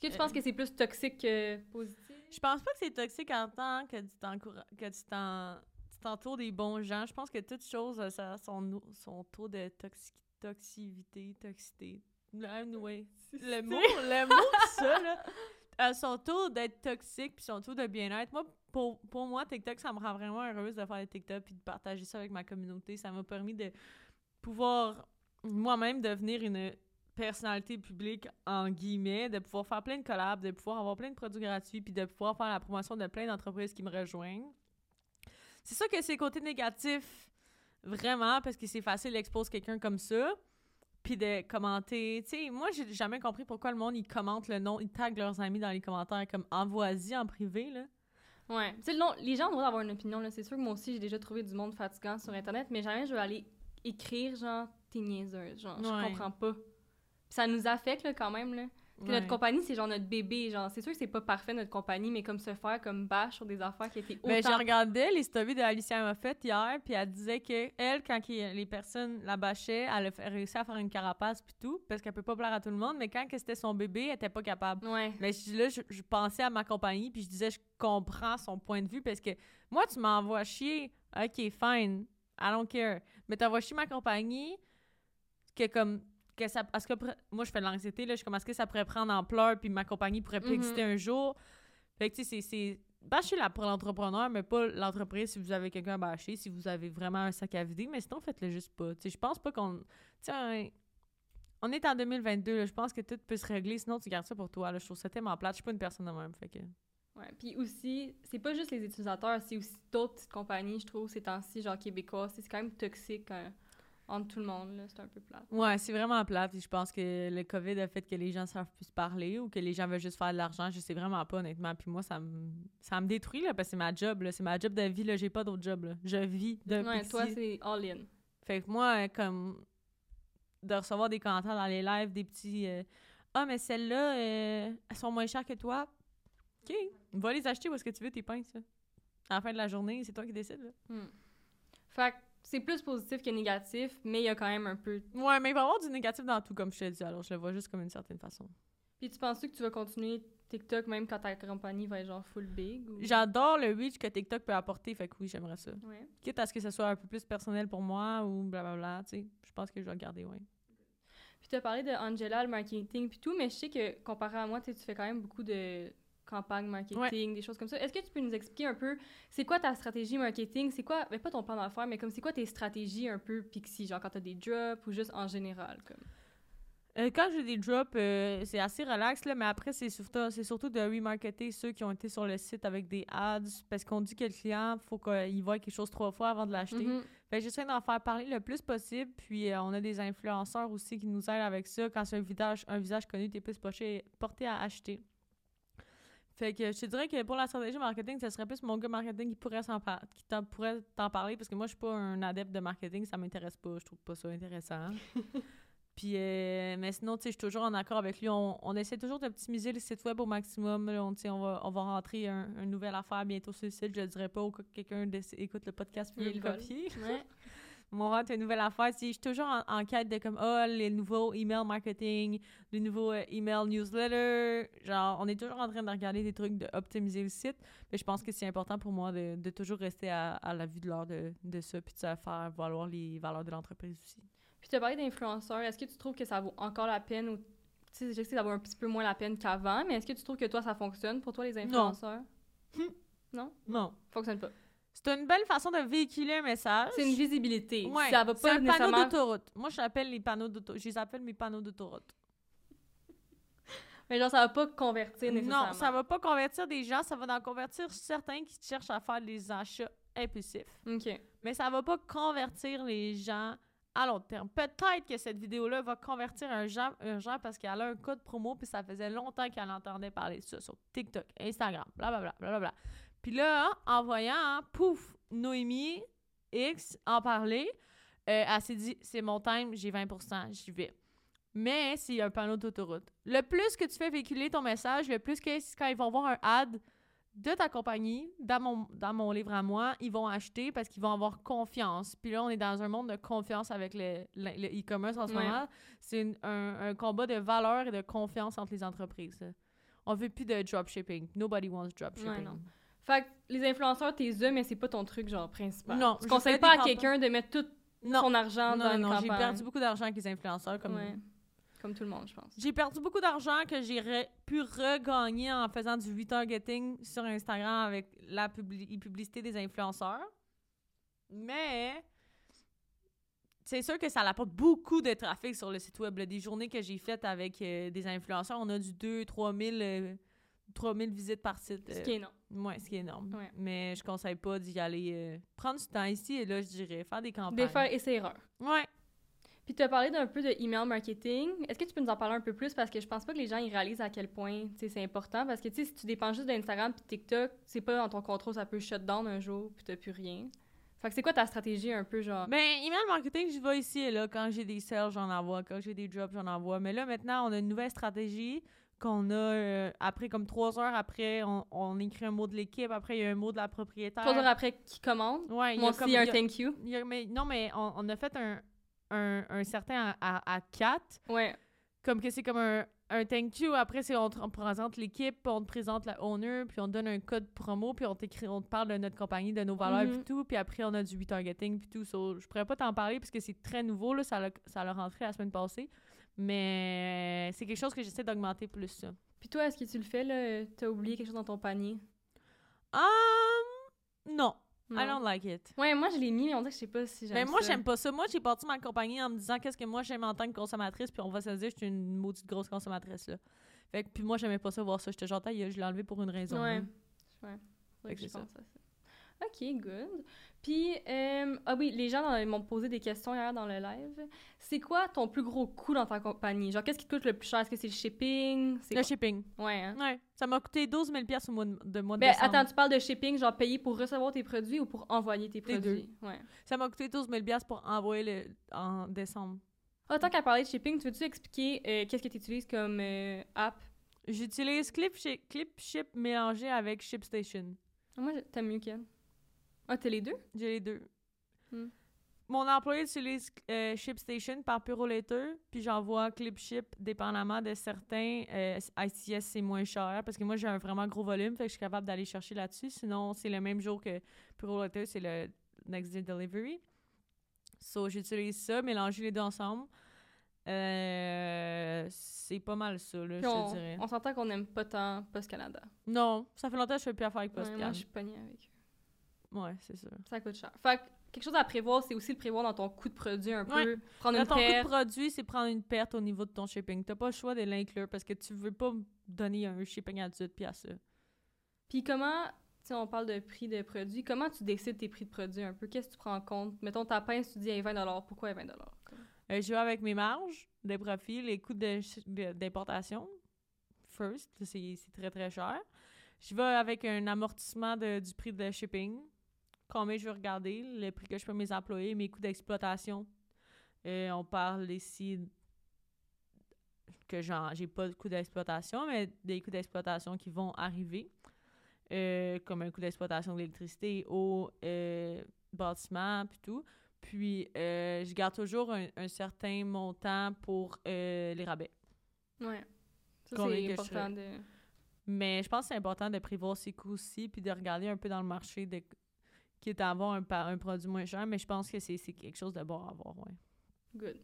S1: Est-ce que tu
S2: Euh,
S1: penses que c'est plus toxique que positif?
S2: Je pense pas que c'est toxique en tant que tu que tu t'en- tu t'entoures des bons gens. Je pense que toute chose a sa- son, son taux de toxi toxivité, toxicité. Anyway, le mot, le mot ça, là, a son taux d'être toxique puis son taux de bien-être. Moi, pour, pour moi, TikTok, ça me rend vraiment heureuse de faire des TikTok puis de partager ça avec ma communauté. Ça m'a permis de pouvoir moi-même devenir une personnalité publique, en guillemets, de pouvoir faire plein de collabs, de pouvoir avoir plein de produits gratuits, puis de pouvoir faire la promotion de plein d'entreprises qui me rejoignent. C'est ça que c'est le côté négatif, vraiment, parce que c'est facile d'exposer quelqu'un comme ça, puis de commenter. Tu sais, moi, j'ai jamais compris pourquoi le monde, ils commentent le nom, ils taguent leurs amis dans les commentaires, comme « envoie-y en privé », là.
S1: Ouais. Tu sais, les gens ont le droit d'avoir une opinion. là. C'est sûr que moi aussi, j'ai déjà trouvé du monde fatigant sur Internet, mais jamais je vais aller écrire, genre, t'es niaiseuse. Genre, je comprends pas. Puis ça nous affecte, là, quand même, là. Que
S2: Ouais.
S1: notre compagnie, c'est genre notre bébé. Genre, c'est sûr que c'est pas parfait, notre compagnie, mais comme se faire comme bâche sur des affaires qui étaient autant...
S2: Ben, j'ai regardé les stories de Alicia Moffett hier, puis elle disait que elle, quand les personnes la bâchaient, elle a réussi à faire une carapace puis tout, parce qu'elle peut pas plaire à tout le monde, mais quand c'était son bébé, elle était pas capable.
S1: Ouais.
S2: Mais je- là, je, je pensais à ma compagnie, puis je disais, je comprends son point de vue, parce que moi, tu m'envoies chier, ok, fine, I don't care. Mais t'envoies chier ma compagnie, que comme, que ça, est-ce que, moi, je fais de l'anxiété, là, je commence que ça pourrait prendre ampleur, puis ma compagnie pourrait plus
S1: Mhm.
S2: exister un jour? Fait que, tu sais, c'est- c'est, bâchez la pour l'entrepreneur, mais pas l'entreprise si vous avez quelqu'un à bâcher, si vous avez vraiment un sac à vider, mais sinon, faites-le juste pas. Tu sais, je pense pas qu'on, tu sais, un- on est en 2022, là, je pense que tout peut se régler, sinon tu gardes ça pour toi. Là, je trouve ça tellement plate. Je suis pas une personne de même. Fait que...
S1: Ouais. Puis aussi, c'est pas juste les utilisateurs, c'est aussi d'autres petites compagnies, je trouve, ces temps-ci, genre québécois. C'est quand même toxique hein, entre tout le monde, là. C'est un peu plate.
S2: Ouais, c'est vraiment plate. Puis je pense que le COVID a fait que les gens savent plus parler ou que les gens veulent juste faire de l'argent. Je sais vraiment pas, honnêtement. Puis moi, ça me, ça me détruit, là, parce que c'est ma job. là. C'est ma job de vie. Là. J'ai pas d'autre job. Là. Je vis de
S1: Ouais, toi, c'est all-in.
S2: Fait que moi, comme de recevoir des commentaires dans les lives, des petits euh, Ah, mais celles-là, euh, elles sont moins chères que toi. OK, va les acheter où est-ce que tu veux tes pinces. là. À la fin de la journée, c'est toi qui décides. Là.
S1: Hmm. Fait que c'est plus positif que négatif, mais il y a quand même un peu.
S2: Ouais, mais il va y avoir du négatif dans tout, comme je te dis. Alors, je le vois juste comme une certaine façon.
S1: Puis tu penses que tu vas continuer TikTok même quand ta compagnie va être genre full big? Ou...
S2: J'adore le reach que TikTok peut apporter, fait que oui, j'aimerais ça.
S1: Ouais.
S2: Quitte à ce que ce soit un peu plus personnel pour moi ou blablabla, tu sais. Je pense que je vais le garder, ouais.
S1: Puis tu as parlé de Angela, le marketing puis tout, mais je sais que comparé à moi, tu fais quand même beaucoup de campagnes marketing, des choses comme ça. Est-ce que tu peux nous expliquer un peu, c'est quoi ta stratégie marketing? C'est quoi, mais pas ton plan d'affaires, mais comme c'est quoi tes stratégies un peu pixie, genre quand t'as des drops ou juste en général, comme?
S2: Euh, quand j'ai des drops, euh, c'est assez relax, là, mais après, c'est surtout, c'est surtout de remarketer ceux qui ont été sur le site avec des ads, parce qu'on dit que le client, faut qu'il voit quelque chose trois fois avant de l'acheter.
S1: Mhm.
S2: Fait que j'essaie d'en faire parler le plus possible, puis euh, on a des influenceurs aussi qui nous aident avec ça. Quand c'est un visage, un visage connu, t'es plus porté, porté à acheter. Fait que je te dirais que pour la stratégie marketing, ce serait plus mon gars marketing qui pourrait s'en par- qui t'en- pourrait t'en parler parce que moi je suis pas un adepte de marketing, ça m'intéresse pas, je trouve pas ça intéressant. Puis euh, mais sinon tu sais je suis toujours en accord avec lui, on, on essaie toujours d'optimiser le site web au maximum. Là, on, on va on va rentrer un, une nouvelle affaire bientôt sur le site, je le dirais pas au cas que quelqu'un écoute le podcast puis
S1: Il
S2: le copier.
S1: Ouais.
S2: Rentre une nouvelle affaire. Si je suis toujours en, en quête de comme, oh, les nouveaux email marketing, les nouveaux euh, email newsletter. Genre, on est toujours en train de regarder des trucs, d'optimiser le site. Mais je pense que c'est important pour moi de, de toujours rester à, à la vue de l'heure de, de ça, puis de se faire valoir les valeurs de l'entreprise aussi.
S1: Puis tu as parlé d'influenceurs. Est-ce que tu trouves que ça vaut encore la peine ou tu sais, je sais que ça vaut un petit peu moins la peine qu'avant, mais est-ce que tu trouves que toi ça fonctionne pour toi les influenceurs?
S2: Non.
S1: Fonctionne pas.
S2: C'est une belle façon de véhiculer un message.
S1: C'est une visibilité.
S2: Ouais,
S1: ça va
S2: c'est
S1: pas
S2: un panneau d'autoroute. Moi, je l'appelle les panneaux d'autoroute. Je les appelle mes panneaux d'autoroute.
S1: mais genre ça va pas convertir nécessairement.
S2: Non, ça va pas convertir des gens, ça va en convertir certains qui cherchent à faire des achats impulsifs.
S1: OK.
S2: Mais ça va pas convertir les gens à long terme. Peut-être que cette vidéo-là va convertir un gens, un gens parce qu'elle a un code promo puis ça faisait longtemps qu'elle entendait parler de ça sur TikTok, Instagram, blablabla, blablabla. Puis là, en voyant, hein, pouf, Noémie X en parler, euh, elle s'est dit, c'est mon time, j'ai 20%, j'y vais. Mais c'est un panneau d'autoroute. Le plus que tu fais véhiculer ton message, le plus que quand ils vont voir un ad de ta compagnie, dans mon, dans mon livre à moi, ils vont acheter parce qu'ils vont avoir confiance. Puis là, on est dans un monde de confiance avec le e-commerce en ce
S1: Ouais.
S2: moment. C'est un, un combat de valeur et de confiance entre les entreprises. On veut plus de dropshipping. Nobody wants dropshipping.
S1: Ouais. Fait que les influenceurs, t'es eux, mais c'est pas ton truc, genre, principal.
S2: Non,
S1: Tu
S2: je
S1: conseilles pas à quelqu'un de mettre tout
S2: Non,
S1: son argent
S2: non,
S1: dans une
S2: non, j'ai
S1: campagne.
S2: perdu beaucoup d'argent avec les influenceurs. Comme...
S1: Ouais. Comme tout le monde, je pense.
S2: J'ai perdu beaucoup d'argent que j'ai re- pu regagner en faisant du retargeting sur Instagram avec la publi- publicité des influenceurs. Mais c'est sûr que ça apporte beaucoup de trafic sur le site web. là. Des journées que j'ai faites avec euh, des influenceurs, on a du 2-3 000, euh, 3 000 visites par site.
S1: Ce
S2: euh,
S1: qui est non.
S2: Ouais, ce qui est énorme.
S1: Ouais.
S2: Mais je conseille pas d'y aller. euh, prendre du temps ici et là, je dirais, faire des campagnes.
S1: Des faire essai-erreur.
S2: Ouais.
S1: Puis tu as parlé d'un peu de email marketing. Est-ce que tu peux nous en parler un peu plus? Parce que je pense pas que les gens ils réalisent à quel point c'est important. Parce que tu sais, si tu dépends juste d'Instagram puis TikTok, c'est pas dans ton contrôle, ça peut shut down un jour puis t'as plus rien. Fait que c'est quoi ta stratégie un peu genre?
S2: Ben, email marketing, je vais ici et là. Quand j'ai des sales, j'en envoie. Quand j'ai des jobs, j'en envoie. Mais là, maintenant, on a une nouvelle stratégie qu'on a euh, après, comme trois heures après, on, on écrit un mot de l'équipe. Après, il y a un mot de la propriétaire.
S1: Trois heures après qui commande?
S2: Ouais, il y a comme-
S1: un
S2: y a-
S1: thank you.
S2: y a- mais, non, mais on, on a fait un, un, un certain à, à, à quatre.
S1: Ouais.
S2: Comme que c'est comme un, un thank you. Après, c'est on te on te présente l'équipe, on te présente la owner, puis on te donne un code promo, puis on t'écrit, on te parle de notre compagnie, de nos valeurs,
S1: Mhm.
S2: puis tout. Puis après, on a du retargeting, puis tout. So, je pourrais pas t'en parler parce que c'est très nouveau, là. Ça l'a rentré la semaine passée. Mais c'est quelque chose que j'essaie d'augmenter plus, ça.
S1: Puis toi, est-ce que tu le fais là? T'as oublié quelque chose dans ton panier?
S2: Um, non,
S1: Non.
S2: I don't like it.
S1: Ouais, moi je l'ai mis, mais on dirait que je sais pas si j'aime
S2: Mais Ben, moi, j'aime pas ça. Moi, j'ai parti ma compagnie en me disant qu'est-ce que moi j'aime en tant que consommatrice, puis on va se dire, je suis une maudite grosse consommatrice, là. Fait que, puis moi, j'aimais pas ça voir ça. J'étais genre, je l'ai enlevé pour une raison.
S1: Ouais. Ouais. Faudrait
S2: Fait
S1: que
S2: que
S1: je à ça. OK, good. Puis, euh, ah oui, les gens m'ont posé des questions hier dans le live. C'est quoi ton plus gros coût dans ta compagnie? Genre, qu'est-ce qui te coûte le plus cher? Est-ce que c'est le shipping?
S2: Le
S1: quoi?
S2: shipping.
S1: Ouais, hein?
S2: Ouais. Ça m'a coûté 12 000 piastres au mois de, de mois de
S1: Ben,
S2: décembre.
S1: attends, tu parles de shipping, genre payer pour recevoir tes produits ou pour envoyer tes
S2: Les
S1: produits? Ouais.
S2: Ça m'a coûté 12 000 piastres pour envoyer le, en décembre.
S1: Ah, tant qu'à parler de shipping, tu veux-tu expliquer euh, qu'est-ce que tu utilises comme euh, app?
S2: J'utilise Clip, Clip Ship mélangé avec ShipStation.
S1: Moi, t'aimes mieux qu'elle? Ah, t'as les deux?
S2: J'ai les deux.
S1: Hmm.
S2: Mon employé utilise euh, ShipStation par Purolator, puis j'envoie ClipShip dépendamment de certains. Euh, ICS, c'est moins cher parce que moi, j'ai un vraiment gros volume, fait que je suis capable d'aller chercher là-dessus. Sinon, c'est le même jour que Purolator, c'est le Next Day Delivery. So, j'utilise ça, mélanger les deux ensemble. Euh, c'est pas mal ça, là, je
S1: on,
S2: te dirais.
S1: on s'entend qu'on n'aime pas tant Post Canada.
S2: Non, ça fait longtemps que je fais plus affaire avec Post
S1: Ouais, moi, je suis pognée avec.
S2: Ouais, c'est ça.
S1: Ça coûte cher. Fait que quelque chose à prévoir, c'est aussi le prévoir dans ton coût de produit un
S2: Ouais.
S1: peu. Prendre
S2: Dans
S1: une
S2: ton coût de produit, c'est prendre une perte au niveau de ton shipping. T'as pas le choix de l'inclure parce que tu veux pas donner un shipping à 18 piastres. là.
S1: Puis comment, si on parle de prix de produit, comment tu décides tes prix de produit un peu? Qu'est-ce que tu prends en compte? Mettons ta pince, tu dis elle est 20 Pourquoi elle est 20 comme?
S2: Euh, je vais avec mes marges, des profits, les coûts d'importation. First, c'est c'est très très cher. Je vais avec un amortissement de- du prix de shipping. Combien je vais regarder, le prix que je paie mes employés, mes coûts d'exploitation. Euh, on parle ici que j'ai pas de coûts d'exploitation, mais des coûts d'exploitation qui vont arriver. Euh, comme un coût d'exploitation d'électricité, eau, euh, bâtiment, puis tout. Puis, euh, je garde toujours un, un certain montant pour les rabais.
S1: Ouais. Ça, c'est
S2: je
S1: important de...
S2: Mais je pense que c'est important de prévoir ses coûts aussi, puis de regarder un peu dans le marché, de, qui est à avoir un, produit moins cher. Mais je pense que c'est quelque chose de bon à avoir, ouais.
S1: Good.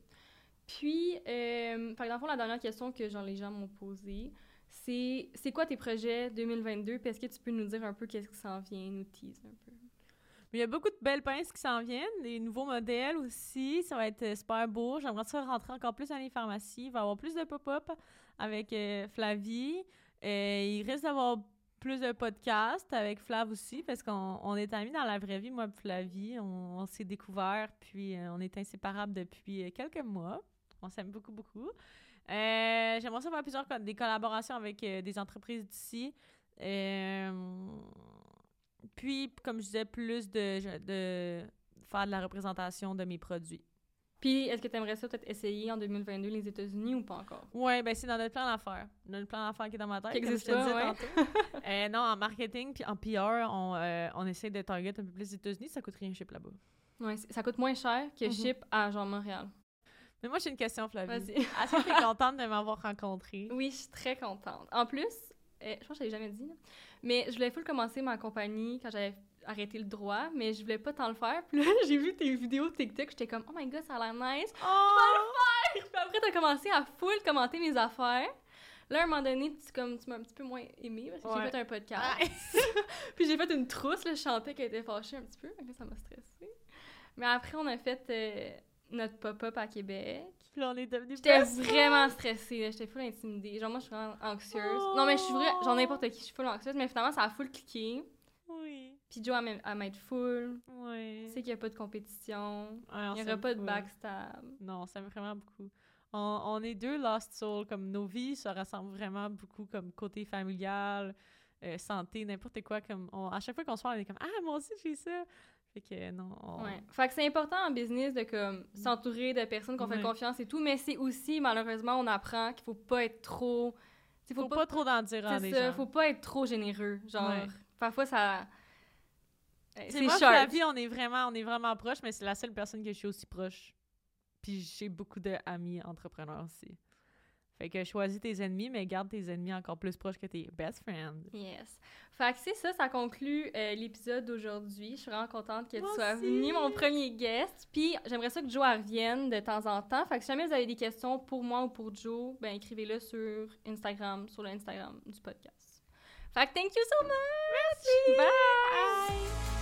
S1: Puis, euh, le fond, la dernière question que genre, les gens m'ont posée, c'est c'est quoi tes projets 2022? Puis est-ce que tu peux nous dire un peu qu'est-ce qui s'en vient, nous tease un peu?
S2: Il y a beaucoup de belles pinces qui s'en viennent, des nouveaux modèles aussi. Ça va être euh, super beau. J'aimerais ça rentrer encore plus dans les pharmacies. Il va y avoir plus de pop-up avec euh, Flavie. Euh, il risque d'avoir plus de podcasts avec Flav aussi, parce qu'on on est amis dans la vraie vie, moi et Flavie. On, s'est découvert, puis euh, on est inséparables depuis euh, quelques mois. On s'aime beaucoup, beaucoup. Euh, J'aimerais ça faire plusieurs des collaborations avec des entreprises d'ici. Puis, comme je disais, plus de, de faire de la représentation de mes produits.
S1: Puis, est-ce que tu aimerais ça peut-être essayer en 2022 les États-Unis ou pas encore?
S2: Ouais, ben c'est dans notre plan d'affaires. Notre plan d'affaires qui est dans ma tête.
S1: Qui
S2: comme
S1: existe
S2: je te
S1: pas,
S2: disais
S1: ouais.
S2: tantôt. Euh, non, en marketing puis en PR, on, euh, on essaie de target un peu plus les États-Unis. Ça coûte rien ship là-bas.
S1: Ouais, c- ça coûte moins cher que
S2: Mhm.
S1: ship à genre Montréal.
S2: Mais moi, j'ai une question, Flavie.
S1: Vas-y.
S2: Est-ce que tu es contente de m'avoir rencontrée?
S1: Oui, je suis très contente. En plus, euh, je pense que je l'ai jamais dit, là, mais je voulais full commencer ma compagnie quand j'avais arrêté le droit, mais je voulais pas tant le faire. Puis là, j'ai vu tes vidéos TikTok, j'étais comme « Oh my God, ça a l'air nice!
S2: Oh! »
S1: Puis après, t'as commencé à full commenter mes affaires. Là, à un moment donné, tu, comme, tu m'as un petit peu moins aimé parce que
S2: Ouais.
S1: j'ai fait un podcast. Puis j'ai fait une trousse, là, je chantais qu'elle était fâchée un petit peu. Donc là, ça m'a stressée. Mais après, on a fait euh, notre pop-up à Québec.
S2: Puis là, on est devenus
S1: J'étais vraiment stressée, j'étais full intimidée. Genre, moi, je suis vraiment anxieuse. Non, mais je suis vrai, genre n'importe qui, je suis full anxieuse, mais finalement, ça a full cliqué.
S2: Oui,
S1: Puis Joe, elle elle m'aide full.
S2: oui.
S1: Tu sais qu'il n'y a pas de compétition.
S2: Ouais, on
S1: Il n'y aura pas de backstab.
S2: Non, ça me vraiment beaucoup. On, on est deux Lost Souls, comme nos vies se ressemblent vraiment beaucoup, comme côté familial, euh, santé, n'importe quoi. Comme on- à chaque fois qu'on se parle, on est comme Ah, moi aussi j'ai ça. Fait que non. on-
S1: Ouais. Fait que c'est important en business de comme s'entourer de personnes qu'on fait
S2: Ouais.
S1: confiance et tout, mais c'est aussi, malheureusement, on apprend qu'il faut pas être trop. Il
S2: Faut,
S1: faut,
S2: pas,
S1: pas,
S2: trop d'en dire à
S1: c'est
S2: des
S1: ça,
S2: gens.
S1: faut pas être trop généreux. Genre,
S2: Ouais.
S1: parfois ça. Euh,
S2: C'est moi,
S1: short.
S2: Flavie, on est vraiment, on est vraiment proches, mais c'est la seule personne que je suis aussi proche. Puis j'ai beaucoup d'amis entrepreneurs aussi. Fait que choisis tes ennemis, mais garde tes ennemis encore plus proches que tes best friends.
S1: Yes. Fait que c'est ça, ça conclut euh, l'épisode d'aujourd'hui. Je suis vraiment contente que
S2: Moi
S1: tu sois
S2: aussi.
S1: venu, mon premier guest. Puis j'aimerais ça que Joe revienne de temps en temps. Fait que si jamais vous avez des questions pour moi ou pour Joe, ben écrivez-le sur Instagram, sur le Instagram du podcast. Fait que thank you so much!